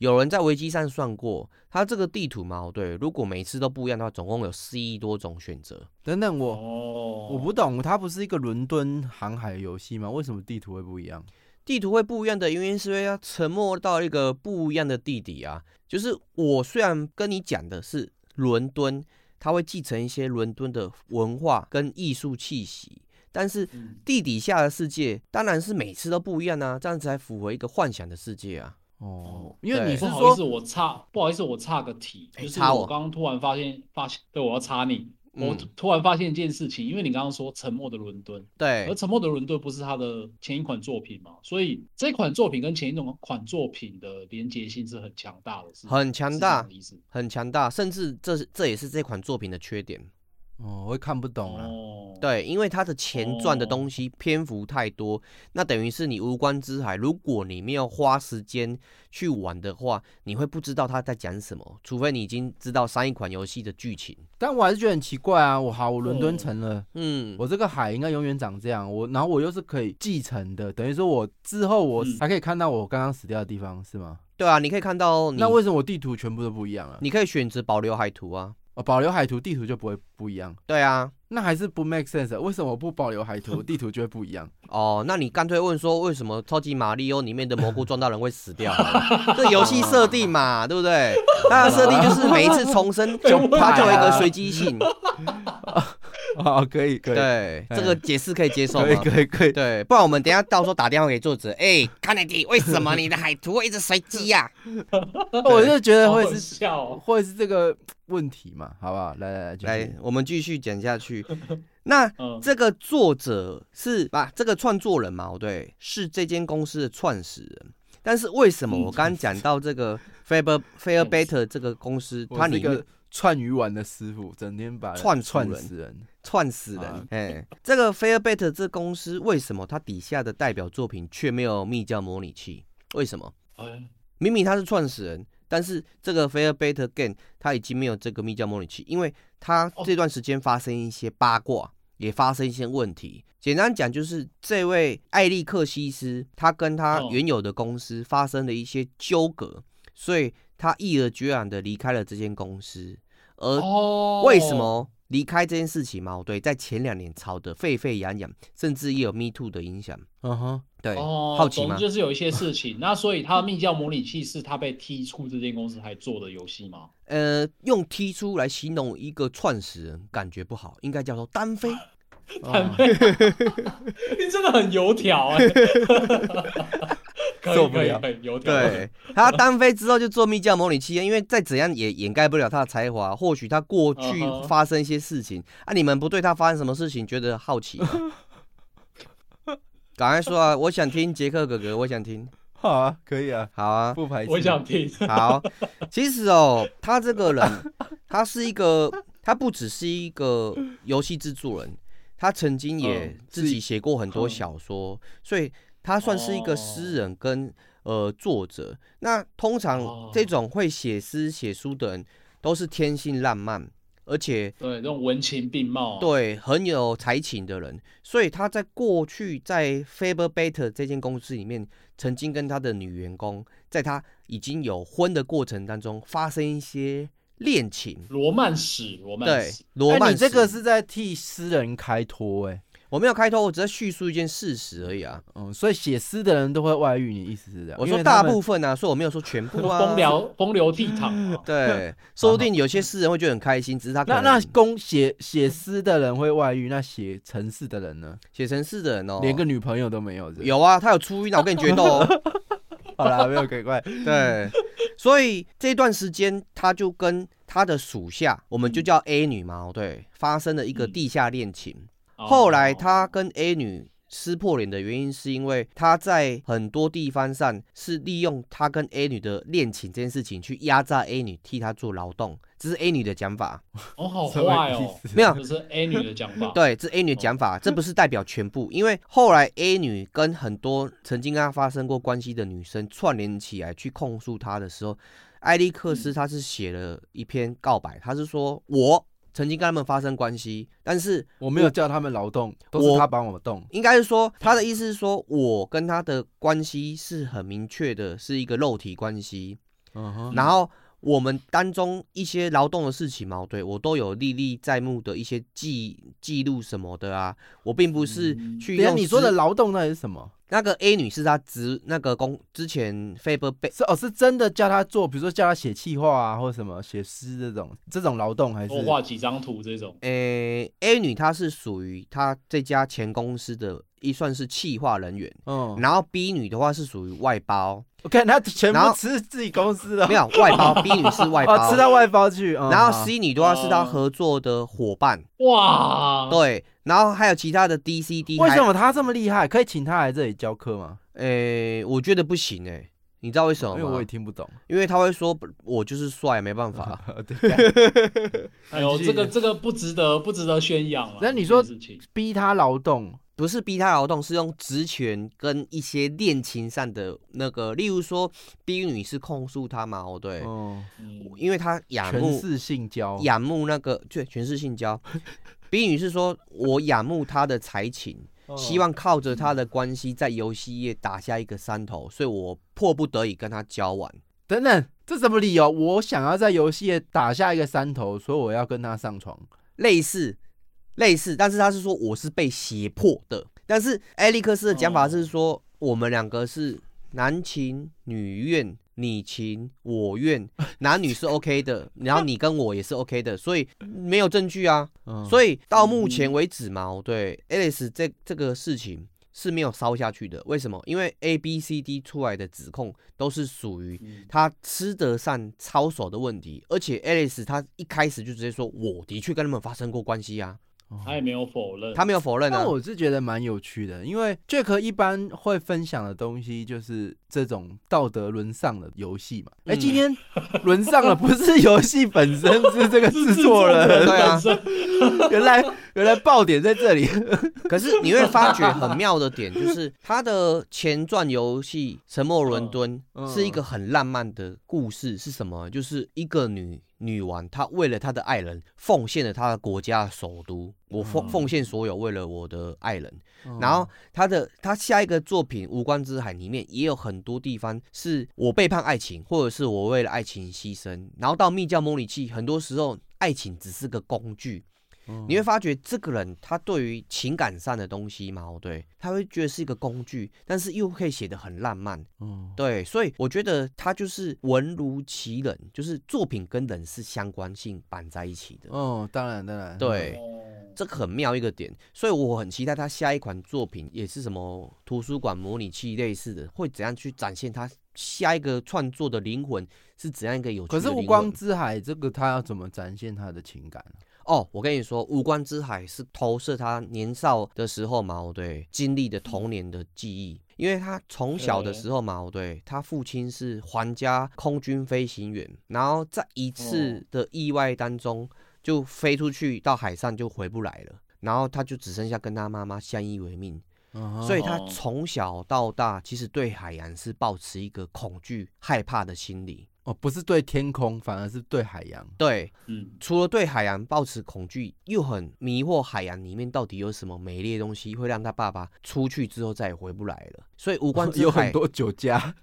有人在维基上算过，它这个地图嘛，对，如果每次都不一样的话，总共有四亿多种选择。等等，我、oh. 我不懂，它不是一个伦敦航海游戏吗？为什么地图会不一样？地图会不一样的原因是因为要沉没到一个不一样的地底啊。就是我虽然跟你讲的是伦敦，它会继承一些伦敦的文化跟艺术气息，但是地底下的世界当然是每次都不一样啊，这样子才符合一个幻想的世界啊。哦，因为你是说，不好意思，我差，不好意思，我差个题，就是我。刚刚突然发现，发现，对，我要插你，我突然发现一件事情，因为你刚刚说沉默的伦敦，对，而沉默的伦敦不是他的前一款作品嘛，所以这款作品跟前一种款作品的连结性是很强大的，是很强大，很强大，甚至这是这也是这款作品的缺点。哦，我会看不懂了。哦、对，因为它的前传的东西篇幅太多，哦、那等于是你无关之海。如果你没有花时间去玩的话，你会不知道他在讲什么。除非你已经知道上一款游戏的剧情。但我还是觉得很奇怪啊！我好，我伦敦城了，嗯，我这个海应该永远长这样。我然后我又是可以继承的，等于说我之后我还可以看到我刚刚死掉的地方，是吗？对啊，你可以看到。那为什么我地图全部都不一样啊？你可以选择保留海图啊。哦，保留海图，地图就不会不一样。对啊，那还是不 make sense。为什么不保留海图，地图就会不一样？哦，那你干脆问说，为什么超级玛利欧里面的蘑菇撞到人会死掉？这游戏设定嘛，对不对？它的设定就是每一次重生 就它就有一个随机性。啊，可以，可以，对，这个解释可以接受？可以，可以，可以，对，不然我们等下到时候打电话给作者，哎，Kennedy，为什么你的海图会一直随机呀？我就觉得会是笑，会是这个问题嘛，好不好？来来来，来，我们继续讲下去。那这个作者是吧？这个创作人嘛，对，是这间公司的创始人。但是为什么我刚刚讲到这个 Faber Fairbetter 这个公司，它里面串鱼丸的师傅整天把串串死人，串死人。哎，这个 Fairbetter 这公司为什么它底下的代表作品却没有密教模拟器？为什么？明明他是创始人，但是这个 Fairbetter Game 他已经没有这个密教模拟器，因为他这段时间发生一些八卦，也发生一些问题。简单讲就是这位艾利克西斯，他跟他原有的公司发生了一些纠葛，所以他毅然决然的离开了这间公司。而为什么离开这件事情嘛？对，在前两年吵得沸沸扬扬，甚至也有 Me Too 的影响。嗯哼，对，好奇吗？就是有一些事情，那所以他的密教模拟器是他被踢出这间公司还做的游戏吗？呃，用踢出来形容一个创始人，感觉不好，应该叫做单飞。单飞，你真的很油条 哎。受不了，对，他单飞之后就做密教模拟器，因为再怎样也掩盖不了他的才华。或许他过去发生一些事情啊，你们不对他发生什么事情觉得好奇吗？赶快说啊！我想听杰克哥哥，我想听。好啊，可以啊，好啊，不排斥。我想听。好，其实哦，他这个人，他是一个，他不只是一个游戏制作人，他曾经也自己写过很多小说，所以他算是一个诗人跟呃作者。那通常这种会写诗写书的人，都是天性浪漫。而且对这种文情并茂，对很有才情的人，所以他在过去在 Faber Better 这间公司里面，曾经跟他的女员工，在他已经有婚的过程当中发生一些恋情，罗曼史，罗曼史，对，罗曼史。你这个是在替诗人开脱哎。我没有开脱，我只在叙述一件事实而已啊。嗯，所以写诗的人都会外遇，你意思是这样？我说大部分啊，所以我没有说全部啊。风流 风流倜傥，对，说不定有些诗人会觉得很开心，只是他那那公写写诗的人会外遇，那写城市的人呢？写城市的人哦，连个女朋友都没有。有啊，他有出晕，我跟你决斗哦。好啦，没有鬼怪。对，所以这段时间他就跟他的属下，我们就叫 A 女嘛，对，发生了一个地下恋情。后来他跟 A 女撕破脸的原因，是因为他在很多地方上是利用他跟 A 女的恋情这件事情去压榨 A 女，替他做劳动，这是 A 女的讲法。哦，好坏哦，没有，这是 A 女的讲法。对，这是 A 女的讲法，这不是代表全部，因为后来 A 女跟很多曾经跟她发生过关系的女生串联起来去控诉她的时候，艾利克斯他是写了一篇告白，他是说我。曾经跟他们发生关系，但是我没有叫他们劳动，都是他帮我动。应该是说，他的意思是说，我跟他的关系是很明确的，是一个肉体关系。嗯哼。然后我们当中一些劳动的事情嘛，对我都有历历在目的一些记记录什么的啊。我并不是去用。你说的劳动那是什么？那个 A 女是她职那个工之前 Faber-Beta 是哦，是真的叫她做，比如说叫她写气话啊，或者什么写诗这种这种劳动，还是画几张图这种？诶、欸、，A 女她是属于她这家前公司的一算是企划人员，嗯，然后 B 女的话是属于外包。我看他全部吃自己公司的，没有外包。B 女是外包，哦、吃到外包去。嗯、然后 C 女的话是他合作的伙伴。哇，对，然后还有其他的 D、C、D。为什么他这么厉害？可以请他来这里教课吗？诶、欸，我觉得不行诶、欸，你知道为什么吗？因为我也听不懂。因为他会说，我就是帅，没办法。对。哎呦，这个这个不值得，不值得宣扬了。那你说逼他劳动？不是逼他劳动，是用职权跟一些恋情上的那个，例如说 B 女是控诉他嘛，哦对，哦，因为他仰慕权势性交，仰慕那个对全是性交，B 女是说我仰慕他的才情，哦、希望靠着他的关系在游戏业打下一个山头，所以我迫不得已跟他交往。等等，这什么理由？我想要在游戏业打下一个山头，所以我要跟他上床，类似。类似，但是他是说我是被胁迫的。但是艾利克斯的讲法是说，我们两个是男情女愿，你情我愿，男女是 OK 的，然后你跟我也是 OK 的，所以没有证据啊。所以到目前为止嘛，对，Alice 这这个事情是没有烧下去的。为什么？因为 A、B、C、D 出来的指控都是属于他吃得上操守的问题，而且 Alice 他一开始就直接说，我的确跟他们发生过关系啊。他也没有否认，他没有否认啊。那我是觉得蛮有趣的，因为 Jack 一般会分享的东西就是这种道德沦丧的游戏嘛。哎、嗯，今天 沦丧了，不是游戏本身，是这个制作人。对啊，原来原来爆点在这里。可是你会发觉很妙的点，就是他的前传游戏《沉默伦敦》是一个很浪漫的故事，是什么？就是一个女。女王，她为了她的爱人，奉献了她的国家的首都。我奉奉献所有，为了我的爱人。然后她的她下一个作品《无关之海》里面也有很多地方是我背叛爱情，或者是我为了爱情牺牲。然后到密教模拟器，很多时候爱情只是个工具。你会发觉这个人，他对于情感上的东西嘛，对，他会觉得是一个工具，但是又可以写得很浪漫，嗯，对，所以我觉得他就是文如其人，就是作品跟人是相关性绑在一起的。哦，当然当然，对，这个很妙一个点，所以我很期待他下一款作品也是什么图书馆模拟器类似的，会怎样去展现他下一个创作的灵魂是怎样一个有趣的。可是无光之海这个他要怎么展现他的情感？哦，我跟你说，无关之海是投射他年少的时候嘛，对，经历的童年的记忆。因为他从小的时候嘛，对，他父亲是皇家空军飞行员，然后在一次的意外当中就飞出去到海上就回不来了，然后他就只剩下跟他妈妈相依为命，所以他从小到大其实对海洋是抱持一个恐惧、害怕的心理。哦，不是对天空，反而是对海洋。对，嗯，除了对海洋抱持恐惧，又很迷惑海洋里面到底有什么美丽的东西，会让他爸爸出去之后再也回不来了。所以无关之、哦、有很多酒家，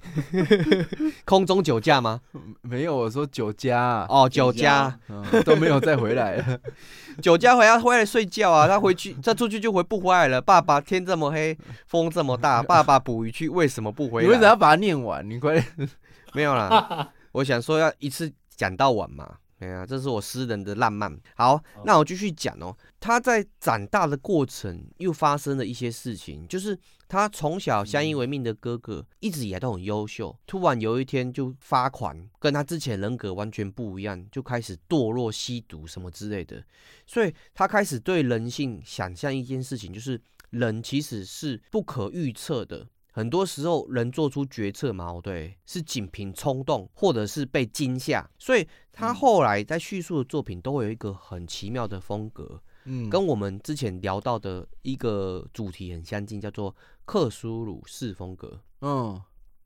空中酒驾吗？没有，我说酒家哦，酒家、嗯、都没有再回来了。酒家回来回来睡觉啊，他回去他出去就回不回来了。爸爸天这么黑，风这么大，爸爸捕鱼去为什么不回来？你为什么要把它念完？你快点，没有啦。我想说要一次讲到完嘛，哎呀，这是我私人的浪漫。好，那我继续讲哦。他在长大的过程又发生了一些事情，就是他从小相依为命的哥哥一直以来都很优秀，突然有一天就发狂，跟他之前人格完全不一样，就开始堕落、吸毒什么之类的。所以他开始对人性想象一件事情，就是人其实是不可预测的。很多时候，人做出决策嘛，对，是仅凭冲动，或者是被惊吓。所以他后来在叙述的作品都会有一个很奇妙的风格，嗯，跟我们之前聊到的一个主题很相近，叫做克苏鲁式风格。嗯，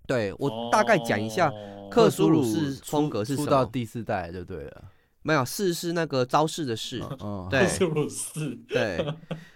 对，我大概讲一下克苏鲁式风格是什么。到第四代就对了，没有，四是那个招式的式，嗯，对，克苏鲁式，对。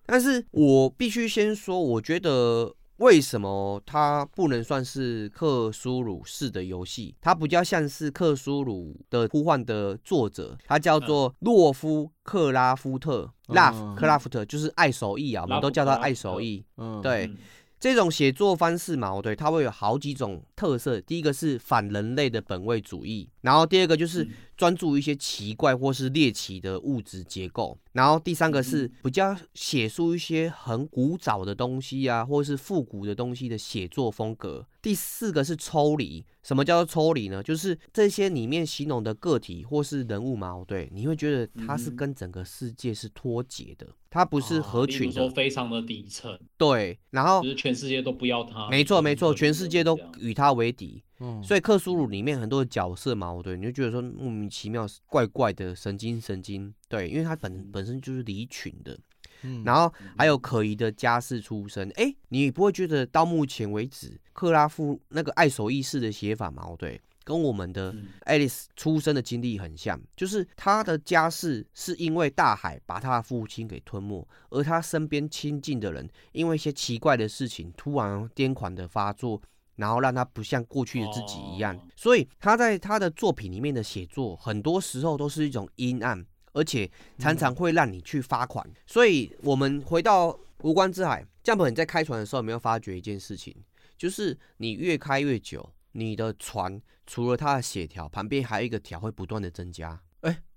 但是我必须先说，我觉得。为什么它不能算是克苏鲁式的游戏？它比较像是克苏鲁的呼唤的作者，他叫做洛夫克拉夫特，拉夫克拉夫特就是爱手艺啊，我们都叫他爱手艺。嗯，对。这种写作方式嘛，对，它会有好几种特色。第一个是反人类的本位主义，然后第二个就是专注一些奇怪或是猎奇的物质结构，然后第三个是比较写出一些很古早的东西啊，或是复古的东西的写作风格。第四个是抽离。什么叫做抽离呢？就是这些里面形容的个体或是人物嘛，对，你会觉得它是跟整个世界是脱节的，它不是合群的，说非常的底层，对，然后就是全世界都不要它，没错没错，全世界都与它为敌，嗯，所以克苏鲁里面很多的角色嘛，对，你就觉得说莫名其妙、怪怪的、神经神经，对，因为他本本身就是离群的。嗯，然后还有可疑的家世出身，哎，你不会觉得到目前为止，克拉夫那个爱手艺式的写法嘛？对，跟我们的爱丽丝出生的经历很像，就是他的家世是因为大海把他的父亲给吞没，而他身边亲近的人因为一些奇怪的事情突然癫狂的发作，然后让他不像过去的自己一样，所以他在他的作品里面的写作，很多时候都是一种阴暗。而且常常会让你去发狂，所以我们回到无关之海，Jump，你在开船的时候有没有发觉一件事情？就是你越开越久，你的船除了它的血条，旁边还有一个条会不断的增加。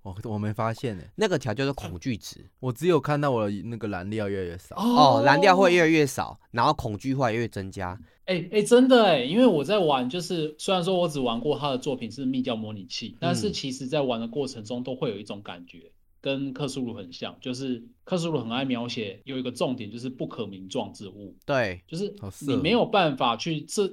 哎，我我没发现呢，那个条叫做恐惧值。我只有看到我的那个燃料越来越少哦，燃料会越来越少，然后恐惧会越增加。哎、欸、哎、欸，真的哎，因为我在玩，就是虽然说我只玩过他的作品是密教模拟器，但是其实在玩的过程中都会有一种感觉，跟克苏鲁很像，就是克苏鲁很爱描写有一个重点，就是不可名状之物。对，就是你没有办法去这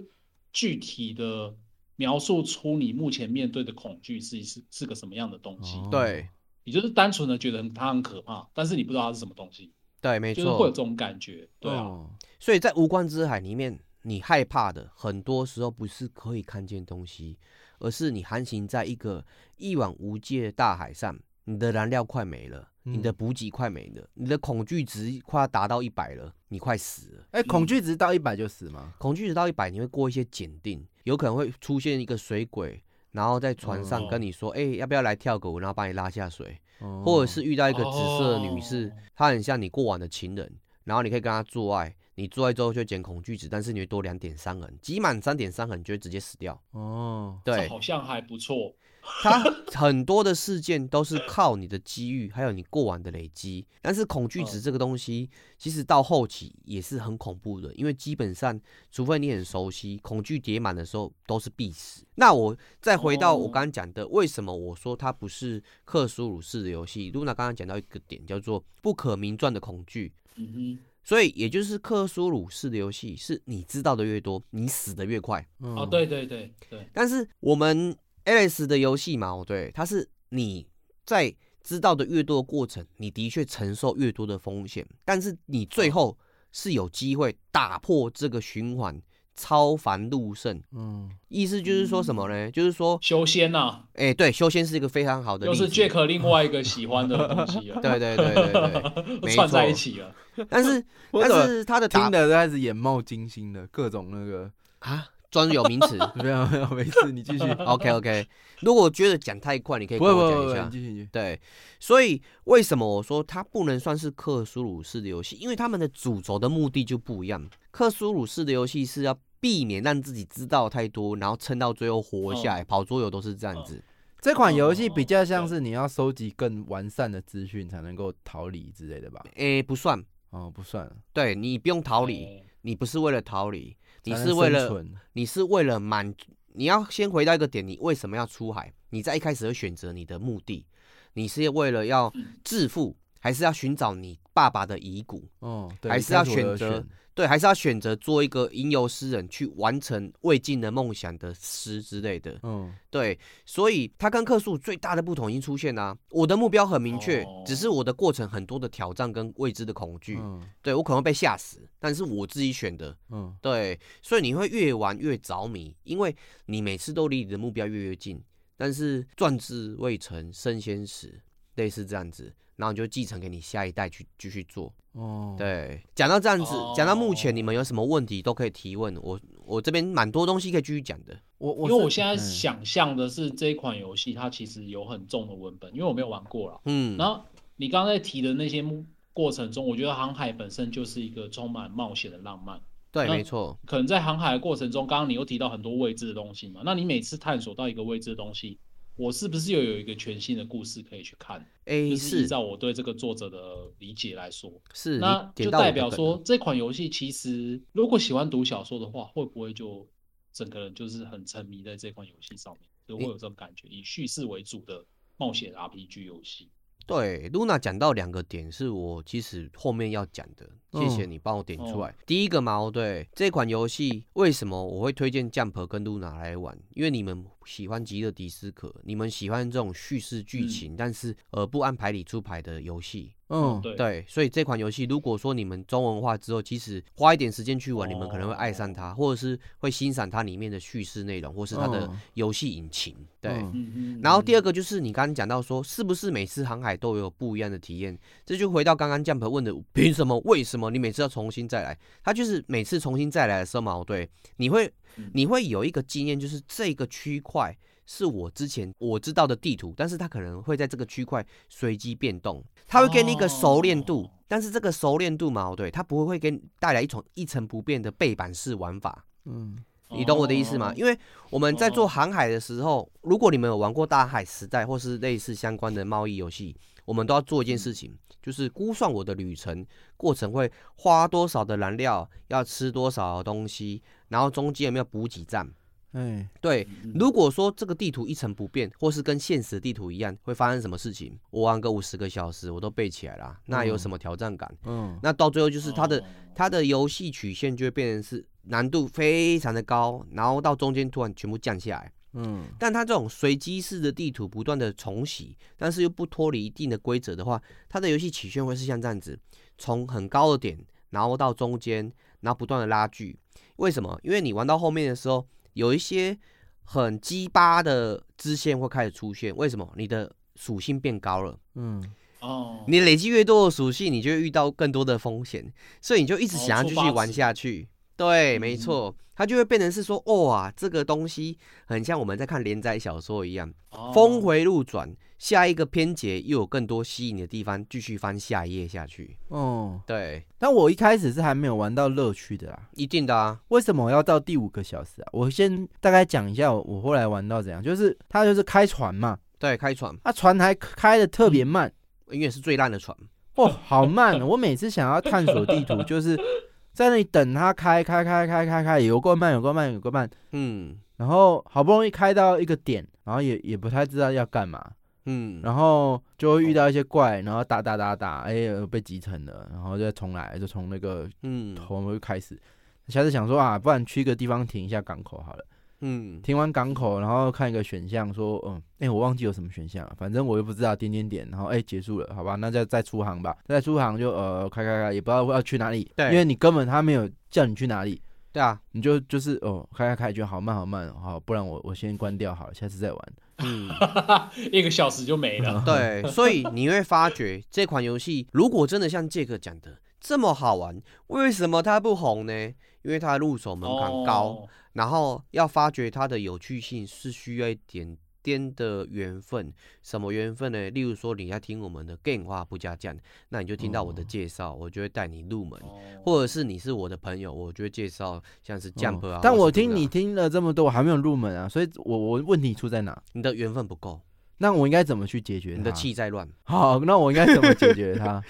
具体的描述出你目前面对的恐惧是是是个什么样的东西。对，你就是单纯的觉得它很可怕，但是你不知道它是什么东西。对，没错，就是会有这种感觉。对啊，哦、所以在无关之海里面。你害怕的很多时候不是可以看见东西，而是你航行在一个一望无际的大海上，你的燃料快没了，嗯、你的补给快没了，你的恐惧值快要达到一百了，你快死了。哎、欸，恐惧值到一百就死吗？恐惧值到一百，你会过一些检定，有可能会出现一个水鬼，然后在船上跟你说：“哎、要不要来跳个舞？”然后把你拉下水，哦、或者是遇到一个紫色的女士，哦、她很像你过往的情人，然后你可以跟她做爱。你做爱之后就减恐惧值，但是你会多两点伤痕，积满三点伤痕你就会直接死掉。哦，对，好像还不错。它很多的事件都是靠你的机遇，还有你过往的累积。但是恐惧值这个东西，其实到后期也是很恐怖的，因为基本上，除非你很熟悉，恐惧叠满的时候都是必死。那我再回到我刚刚讲的，为什么我说它不是克苏鲁式的游戏？露娜刚刚讲到一个点，叫做不可名状的恐惧。嗯哼。所以也就是克苏鲁式的游戏，是你知道的越多，你死的越快。哦，对对对对。但是我们 Alice 的游戏嘛，对，它是你在知道的越多的过程，你的确承受越多的风险，但是你最后是有机会打破这个循环。超凡入圣，嗯，意思就是说什么呢？嗯、就是说修仙呐、啊，哎、欸，对，修仙是一个非常好的，就是 Jack 另外一个喜欢的东西啊，对对对对对，串在一起了。但是 但是他的听的都开始眼冒金星的各种那个啊。专有名词，没有没有，没事，你继续。OK OK，如果觉得讲太快，你可以跟我讲一下。继续。对，所以为什么我说它不能算是克苏鲁式的游戏？因为他们的主轴的目的就不一样。克苏鲁式的游戏是要避免让自己知道太多，然后撑到最后活下来。哦、跑桌游都是这样子。哦、这款游戏比较像是你要收集更完善的资讯才能够逃离之类的吧？诶、欸，不算哦，不算。对，你不用逃离，哦、你不是为了逃离。你是为了，你是为了满，你要先回到一个点，你为什么要出海？你在一开始会选择你的目的，你是为了要致富，还是要寻找你爸爸的遗骨？哦，还是要选择？对，还是要选择做一个吟游诗人，去完成未尽的梦想的诗之类的。嗯，对，所以他跟克数最大的不同已经出现了。我的目标很明确，哦、只是我的过程很多的挑战跟未知的恐惧。嗯，对我可能会被吓死，但是我自己选的。嗯，对，所以你会越玩越着迷，因为你每次都离你的目标越越近。但是壮志未成身先死，类似这样子。然后你就继承给你下一代去继续做哦。对，讲到这样子，讲到目前你们有什么问题都可以提问。我我这边蛮多东西可以继续讲的。我我因为我现在想象的是这一款游戏它其实有很重的文本，因为我没有玩过了。嗯。然后你刚才提的那些过程中，我觉得航海本身就是一个充满冒险的浪漫。对，没错。可能在航海的过程中，刚刚你又提到很多未知的东西嘛？那你每次探索到一个未知的东西。我是不是又有一个全新的故事可以去看？欸、是依照我对这个作者的理解来说，是那就代表说这款游戏其实如果喜欢读小说的话，会不会就整个人就是很沉迷在这款游戏上面，就会有这种感觉，以叙事为主的冒险 RPG 游戏。对，Luna 讲到两个点，是我其实后面要讲的。谢谢你帮我点出来。嗯、第一个嘛，对，这款游戏为什么我会推荐 Jump 跟 Luna 来玩？因为你们喜欢极乐迪斯科，你们喜欢这种叙事剧情，嗯、但是呃不按牌理出牌的游戏。嗯，对，对，所以这款游戏如果说你们中文化之后，其实花一点时间去玩，你们可能会爱上它，或者是会欣赏它里面的叙事内容，或是它的游戏引擎。对，然后第二个就是你刚刚讲到说，是不是每次航海都有不一样的体验？这就回到刚刚 Jump 问的，凭什么？为什么你每次要重新再来？它就是每次重新再来的时候嘛，对，你会你会有一个经验，就是这个区块。是我之前我知道的地图，但是它可能会在这个区块随机变动，它会给你一个熟练度，哦、但是这个熟练度嘛，对，它不会会给你带来一种一成不变的背板式玩法。嗯，你懂我的意思吗？哦、因为我们在做航海的时候，如果你们有玩过大海时代或是类似相关的贸易游戏，我们都要做一件事情，就是估算我的旅程过程会花多少的燃料，要吃多少的东西，然后中间有没有补给站。哎，对，如果说这个地图一成不变，或是跟现实地图一样，会发生什么事情？我玩个五十个小时，我都背起来了，那有什么挑战感？嗯，那到最后就是它的它的游戏曲线就会变成是难度非常的高，然后到中间突然全部降下来。嗯，但它这种随机式的地图不断的重洗，但是又不脱离一定的规则的话，它的游戏曲线会是像这样子，从很高的点，然后到中间，然后不断的拉锯。为什么？因为你玩到后面的时候。有一些很鸡巴的支线会开始出现，为什么？你的属性变高了，嗯，哦，你累积越多的属性，你就会遇到更多的风险，所以你就一直想要继续玩下去。对，没错，它就会变成是说，哇，这个东西很像我们在看连载小说一样，峰回路转，下一个篇节又有更多吸引的地方，继续翻下一页下去。哦，对。但我一开始是还没有玩到乐趣的啦，一定的啊。为什么我要到第五个小时啊？我先大概讲一下我后来玩到怎样，就是它就是开船嘛，对，开船，它船还开的特别慢，因为是最烂的船。哦，好慢！我每次想要探索地图，就是在那里等它开，开，开，开，开，开，有够慢，有够慢，有够慢。嗯，然后好不容易开到一个点，然后也也不太知道要干嘛。嗯，然后就会遇到一些怪，然后打打打打，哎，被击沉了，然后再重来，就从那个嗯头就开始。下次想说啊，不然去一个地方停一下港口好了。嗯，停完港口，然后看一个选项，说，嗯，哎、欸，我忘记有什么选项了，反正我又不知道，点点点，然后哎、欸，结束了，好吧，那再再出航吧，再出航就呃，开开开，也不知道要去哪里，对，因为你根本他没有叫你去哪里，对啊，你就就是哦，开开开，觉得好慢好慢，好，不然我我先关掉好了，下次再玩，嗯，一个小时就没了，对，所以你会发觉这款游戏如果真的像杰克讲的这么好玩，为什么它不红呢？因为它入手门槛高。哦然后要发掘它的有趣性是需要一点点的缘分，什么缘分呢？例如说你要听我们的 Game 话不加酱，那你就听到我的介绍，我就会带你入门；或者是你是我的朋友，我就会介绍像是 Jump 啊。但我听你听了这么多，我还没有入门啊，所以我我问题出在哪？你的缘分不够。那我应该怎么去解决？你的气在乱。好，那我应该怎么解决它？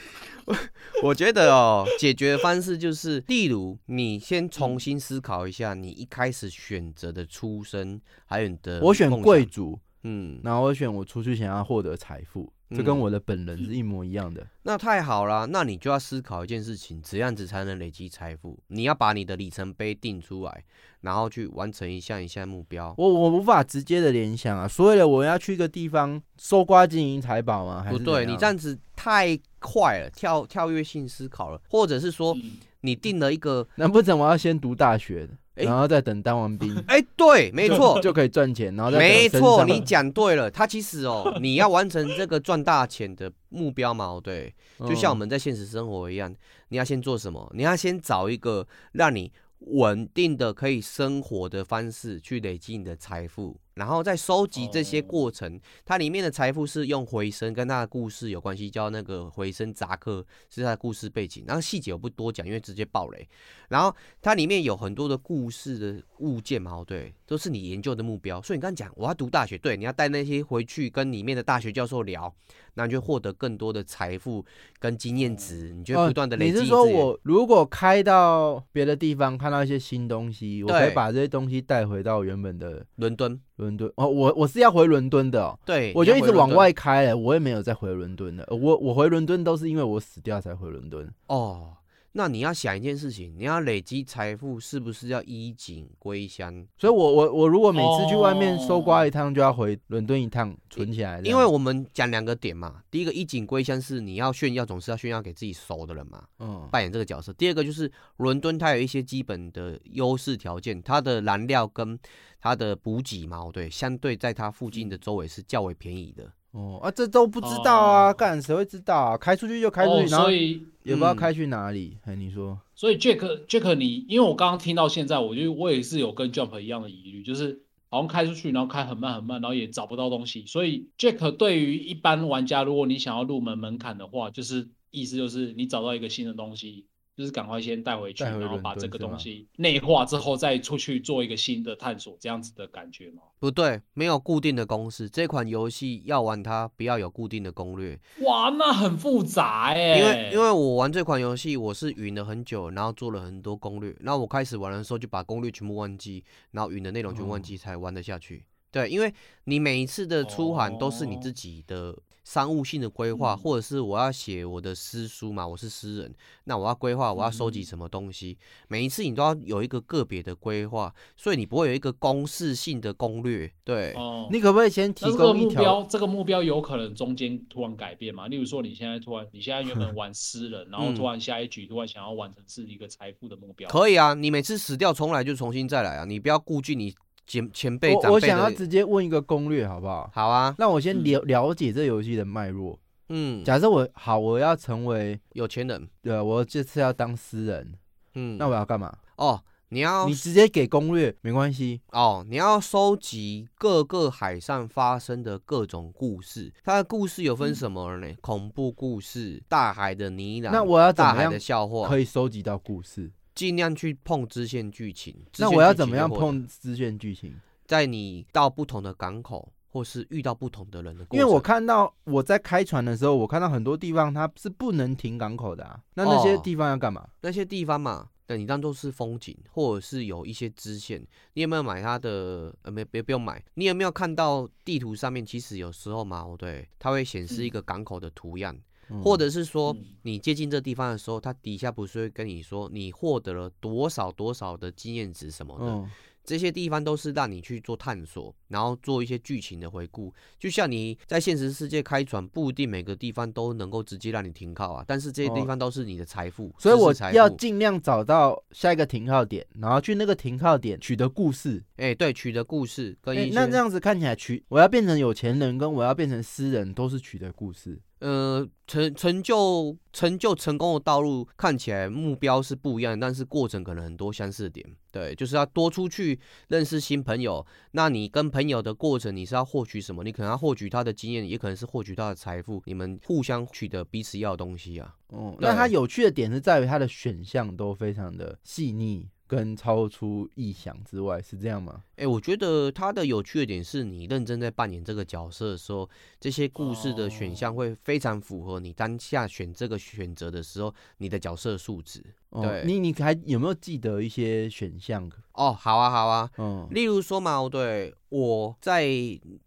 我觉得哦，解决的方式就是，例如你先重新思考一下你一开始选择的出身，还有你的。我选贵族，嗯，然后我选我出去想要获得财富。这跟我的本人是一模一样的，嗯，那太好了。那你就要思考一件事情：怎样子才能累积财富？你要把你的里程碑定出来，然后去完成一项一项目标。我我无法直接的联想啊，所以了，我要去一个地方搜刮金银财宝吗？还是不对，你这样子太快了，跳跳跃性思考了，或者是说你定了一个，难不成我要先读大学的？然后再等当完兵，哎、欸，对，没错，就可以赚钱。然后再没错，你讲对了。他其实哦，你要完成这个赚大钱的目标嘛，对，就像我们在现实生活一样，你要先做什么？你要先找一个让你稳定的可以生活的方式去累积你的财富。然后再收集这些过程，它里面的财富是用回声跟它的故事有关系，叫那个回声扎克是它的故事背景。然后细节我不多讲，因为直接爆雷。然后它里面有很多的故事的物件嘛，对，都是你研究的目标。所以你刚刚讲我要读大学，对，你要带那些回去跟里面的大学教授聊，那你就获得更多的财富跟经验值，你就不断的累积。你是说我如果开到别的地方看到一些新东西，我可以把这些东西带回到原本的伦敦？伦敦哦，我我是要回伦敦的，哦，对，我就一直往外开了，我也没有再回伦敦了，我我回伦敦都是因为我死掉才回伦敦哦。那你要想一件事情，你要累积财富，是不是要衣锦归乡？所以我，我我我如果每次去外面搜刮一趟，就要回伦敦一趟存起来。因为我们讲两个点嘛，第一个衣锦归乡是你要炫耀，总是要炫耀给自己熟的人嘛，嗯，扮演这个角色。第二个就是伦敦它有一些基本的优势条件，它的燃料跟它的补给嘛，对，相对在它附近的周围是较为便宜的。哦啊，这都不知道啊，干谁会知道啊？开出去就开出去，然后也不知道开去哪里。哎，你说，所以 Jack Jack 你，因为我刚刚听到现在，我就我也是有跟 Jump 一样的疑虑，就是好像开出去，然后开很慢很慢，然后也找不到东西。所以 Jack 对于一般玩家，如果你想要入门门槛的话，就是意思就是你找到一个新的东西。就是赶快先带回去，然后把这个东西内化之后，再出去做一个新的探索，这样子的感觉吗？不对，没有固定的公式。这款游戏要玩它，不要有固定的攻略。哇，那很复杂哎。因为因为我玩这款游戏，我是云了很久，然后做了很多攻略。然后我开始玩的时候，就把攻略全部忘记，然后云的内容全部忘记，才玩得下去。嗯。对，因为你每一次的出环都是你自己的商务性的规划，或者是我要写我的诗书嘛，我是诗人，那我要规划我要收集什么东西，每一次你都要有一个个别的规划，所以你不会有一个公式性的攻略。对，哦你可不可以先提供目标？这个目标有可能中间突然改变嘛？例如说你现在突然，你现在原本 玩诗人，然后突然下一局突然想要完成是一个财富的目标，可以啊，你每次死掉重来就重新再来啊，你不要顾忌你。前前辈，我我想要直接问一个攻略，好不好？好啊，那我先了了解这游戏的脉络。嗯，假设我好，我要成为有钱人，对，我这次要当诗人。嗯，那我要干嘛？哦，你要你直接给攻略没关系哦，你要收集各个海上发生的各种故事。它的故事有分什么呢？嗯、恐怖故事、大海的呢喃。那我要大海的笑话可以收集到故事？尽量去碰支线剧情。那我要怎么样碰支线剧情？在你到不同的港口，或是遇到不同的人的过程。因为我看到我在开船的时候，我看到很多地方它是不能停港口的啊。那那些地方要干嘛？哦、那些地方嘛。对，你当做是风景，或者是有一些支线，你有没有买它的？呃，没，别不用买。你有没有看到地图上面，其实有时候嘛，对，它会显示一个港口的图样，嗯、或者是说你接近这地方的时候，它底下不是会跟你说你获得了多少多少的经验值什么的。嗯这些地方都是让你去做探索，然后做一些剧情的回顾。就像你在现实世界开船，不一定每个地方都能够直接让你停靠啊。但是这些地方都是你的财富，所以我要尽量找到下一个停靠点，然后去那个停靠点取得故事。哎，对，取得故事跟一些。那这样子看起来，取我要变成有钱人，跟我要变成诗人，都是取得故事。呃，成成就成就成功的道路看起来目标是不一样，但是过程可能很多相似点。对，就是要多出去认识新朋友。那你跟朋友的过程，你是要获取什么？你可能要获取他的经验，也可能是获取他的财富。你们互相取得彼此要的东西啊。哦，那它有趣的点是在于它的选项都非常的细腻。跟超出意想之外，是这样吗？哎、欸，我觉得它的有趣的点是你认真在扮演这个角色的时候，这些故事的选项会非常符合你当下选这个选择的时候，你的角色素质。哦、对，你你还有没有记得一些选项？哦，好啊，好啊，嗯，例如说嘛，对，我在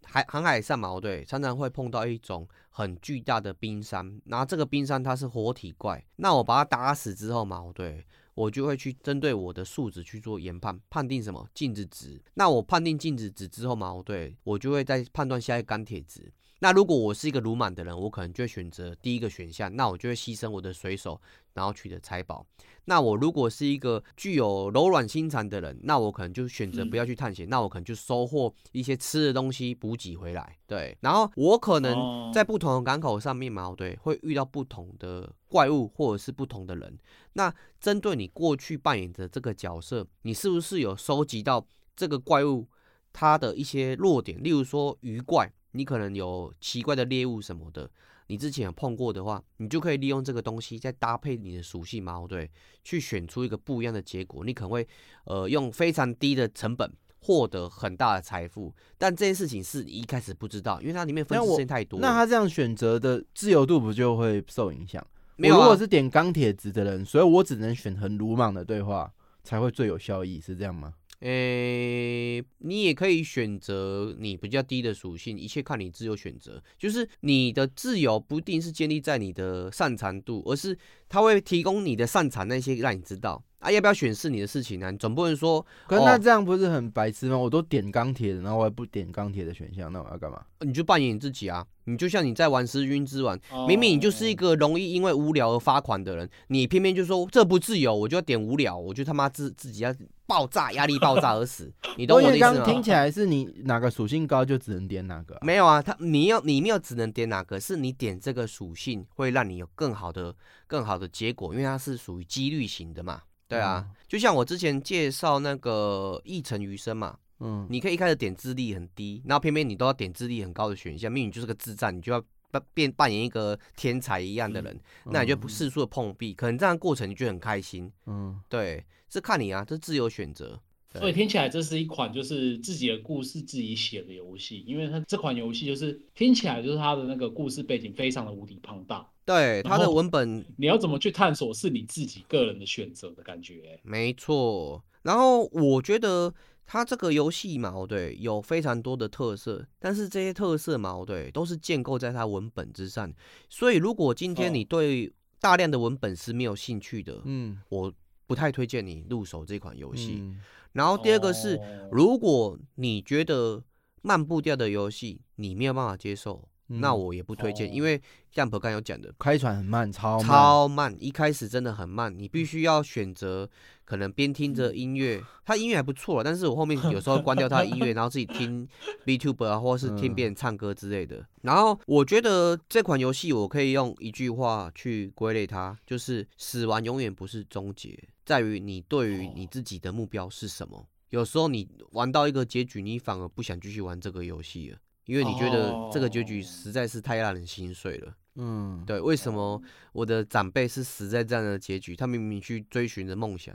海航海上嘛，对，常常会碰到一种很巨大的冰山，然后这个冰山它是活体怪，那我把它打死之后嘛，对。我就会去针对我的数值去做研判，判定什么镜子值。那我判定镜子值之后嘛，我对，我就会再判断下一个钢铁值。那如果我是一个鲁莽的人，我可能就会选择第一个选项，那我就会牺牲我的水手，然后取得财宝。那我如果是一个具有柔软心肠的人，那我可能就选择不要去探险，嗯、那我可能就收获一些吃的东西补给回来。对，然后我可能在不同的港口上面嘛，对，会遇到不同的怪物或者是不同的人。那针对你过去扮演的这个角色，你是不是有收集到这个怪物它的一些弱点？例如说鱼怪，你可能有奇怪的猎物什么的。你之前有碰过的话，你就可以利用这个东西，再搭配你的属性猫，对，去选出一个不一样的结果。你可能会，呃，用非常低的成本获得很大的财富，但这件事情是你一开始不知道，因为它里面分支线太多。那他这样选择的自由度不就会受影响？没有、啊，如果是点钢铁值的人，所以我只能选很鲁莽的对话，才会最有效益，是这样吗？诶、你也可以选择你比较低的属性，一切看你自由选择。就是你的自由不一定是建立在你的擅长度，而是它会提供你的擅长那些让你知道。啊，要不要选是你的事情呢、啊？你总不能说，可是那这样不是很白痴吗？我都点钢铁的，然后我还不点钢铁的选项，那我要干嘛？你就扮演你自己啊！你就像你在玩《时晕之王》，明明你就是一个容易因为无聊而发狂的人，你偏偏就说这不自由，我就要点无聊，我就他妈自自己要爆炸，压力爆炸而死。你懂我的意思吗？刚听起来是你哪个属性高就只能点哪个、啊？没有啊，他你要你没有只能点哪个，是你点这个属性会让你有更好的更好的结果，因为它是属于几率型的嘛。对啊，就像我之前介绍那个一城余生嘛，嗯，你可以一开始点智力很低，然后偏偏你都要点智力很高的选项，明明你就是个智障，你就要扮变扮演一个天才一样的人，嗯、那你就不四处的碰壁，可能这样的过程你就很开心，嗯，对，是看你啊，这自由选择。所以听起来这是一款就是自己的故事自己写的游戏，因为它这款游戏就是听起来就是它的那个故事背景非常的无敌庞大。对，它的文本你要怎么去探索是你自己个人的选择的感觉。没错，然后我觉得它这个游戏嘛，对，有非常多的特色，但是这些特色嘛，对，都是建构在它文本之上。所以如果今天你对大量的文本是没有兴趣的，嗯，我不太推荐你入手这款游戏。嗯然后第二个是，如果你觉得慢步调的游戏你没有办法接受，嗯、那我也不推荐，哦、因为像 Jump 刚有讲的，开船很慢，超慢超慢，一开始真的很慢，你必须要选择可能边听着音乐，它音乐还不错，但是我后面有时候关掉它的音乐，然后自己听 btuber 啊，或是听别人唱歌之类的。嗯、然后我觉得这款游戏我可以用一句话去归类它，就是死亡永远不是终结，在于你对于你自己的目标是什么。有时候你玩到一个结局，你反而不想继续玩这个游戏了。因为你觉得这个结局实在是太让人心碎了，嗯，对，为什么我的长辈是死在这样的结局？他明明去追寻着梦想。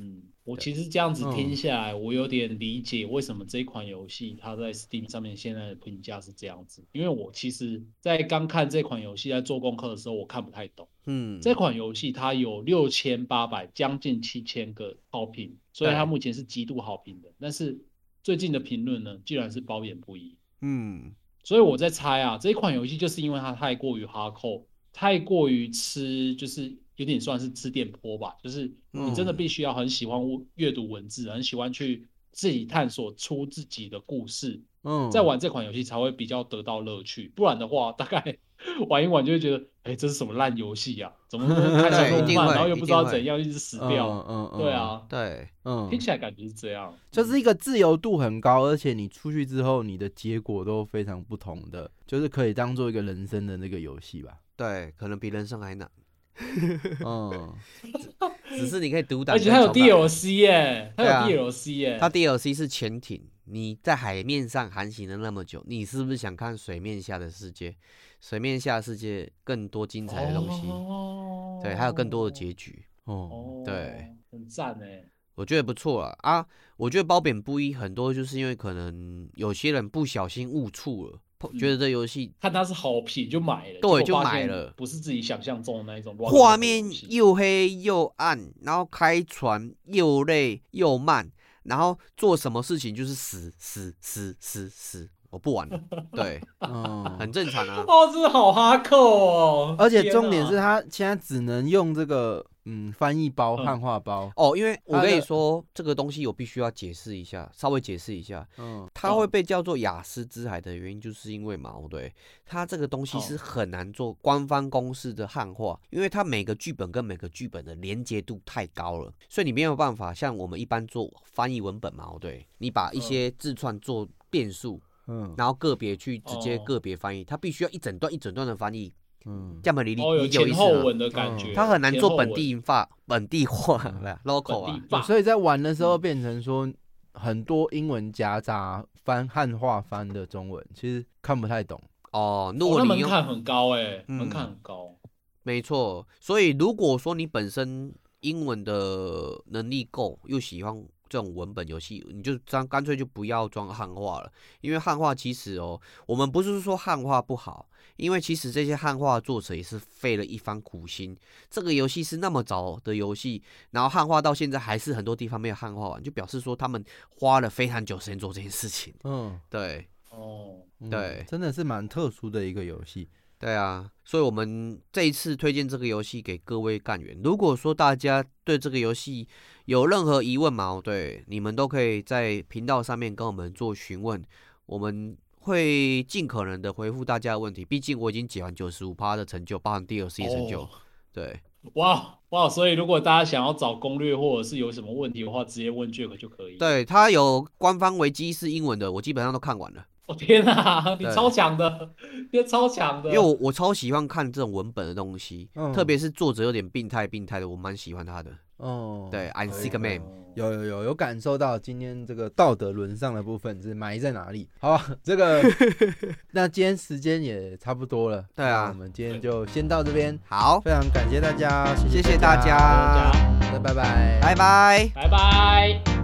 嗯，我其实这样子听下来，我有点理解为什么这款游戏它在 Steam 上面现在的评价是这样子。因为我其实，在刚看这款游戏在做功课的时候，我看不太懂。嗯，这款游戏它有六千八百将近七千个好评，所以它目前是极度好评的。但是最近的评论呢，居然是褒贬不一。嗯，所以我在猜啊，这一款游戏就是因为它太过于哈扣，太过于吃，就是有点算是吃电波吧，就是你真的必须要很喜欢阅读文字，很喜欢去自己探索出自己的故事，嗯，在玩这款游戏才会比较得到乐趣，不然的话，大概。玩一玩就会觉得，哎、欸，这是什么烂游戏呀？怎么开场那么慢，然后又不知道怎样，一直死掉。嗯嗯，对啊，对，嗯，听起来感觉是这样，就是一个自由度很高，而且你出去之后，你的结果都非常不同的，就是可以当做一个人生的那个游戏吧。对，可能比人生还难。嗯，只是你可以独挡，而且它有 DLC 耶，它有 DLC 耶，它 DLC 是潜艇。你在海面上航行了那么久，你是不是想看水面下的世界？水面下的世界更多精彩的东西，哦、对，还有更多的结局。哦，对，很赞哎，我觉得不错啊啊！我觉得褒贬不一，很多就是因为可能有些人不小心误触了，嗯、觉得这游戏看它是好评就买了，对，就买了，不是自己想象中的那一种。画面又黑又暗，然后开船又累又慢。然后做什么事情就是死死死死死，我不玩了。对，嗯，很正常啊。哦，真的好哈扣哦！而且重点是他现在只能用这个嗯翻译包、汉化包哦，因为我跟你说这个东西我必须要解释一下，稍微解释一下。嗯，它会被叫做雅思之海的原因，就是因为嘛，对，它这个东西是很难做官方公式的汉化，因为它每个剧本跟每个剧本的连接度太高了，所以你没有办法像我们一般做翻译文本嘛，对，你把一些字串做变数。嗯，然后个别去直接个别翻译，它必须要一整段一整段的翻译，嗯，这样理理理解意思吗？它很难做本地化，本地化，local 啊，所以在玩的时候变成说很多英文夹杂翻汉化翻的中文，其实看不太懂哦。如果你门槛很高哎，门槛很高，没错。所以如果说你本身英文的能力够，又喜欢。这种文本游戏，你就这样干脆就不要装汉化了，因为汉化其实哦，我们不是说汉化不好，因为其实这些汉化作者也是费了一番苦心。这个游戏是那么早的游戏，然后汉化到现在还是很多地方没有汉化完，就表示说他们花了非常久时间做这件事情。嗯，对，哦，对，真的是蛮特殊的一个游戏。对啊，所以我们这一次推荐这个游戏给各位干员。如果说大家对这个游戏有任何疑问嘛，对，你们都可以在频道上面跟我们做询问，我们会尽可能的回复大家的问题。毕竟我已经解完九十五趴的成就，包含 DLC 成就。哦、对，哇哇，所以如果大家想要找攻略或者是有什么问题的话，直接问 Jack 就可以。对，他有官方维基是英文的，我基本上都看完了。我、哦、天啊，你超强的，你超强的。因为我我超喜欢看这种文本的东西，嗯、特别是作者有点病态病态的，我蛮喜欢他的。哦，对，I'm sick man 有有有有感受到今天这个道德沦丧的部分是埋在哪里？好，这个 那今天时间也差不多了，对啊，我们今天就先到这边。好，非常感谢大家，谢谢大家，那拜拜，拜拜，拜拜。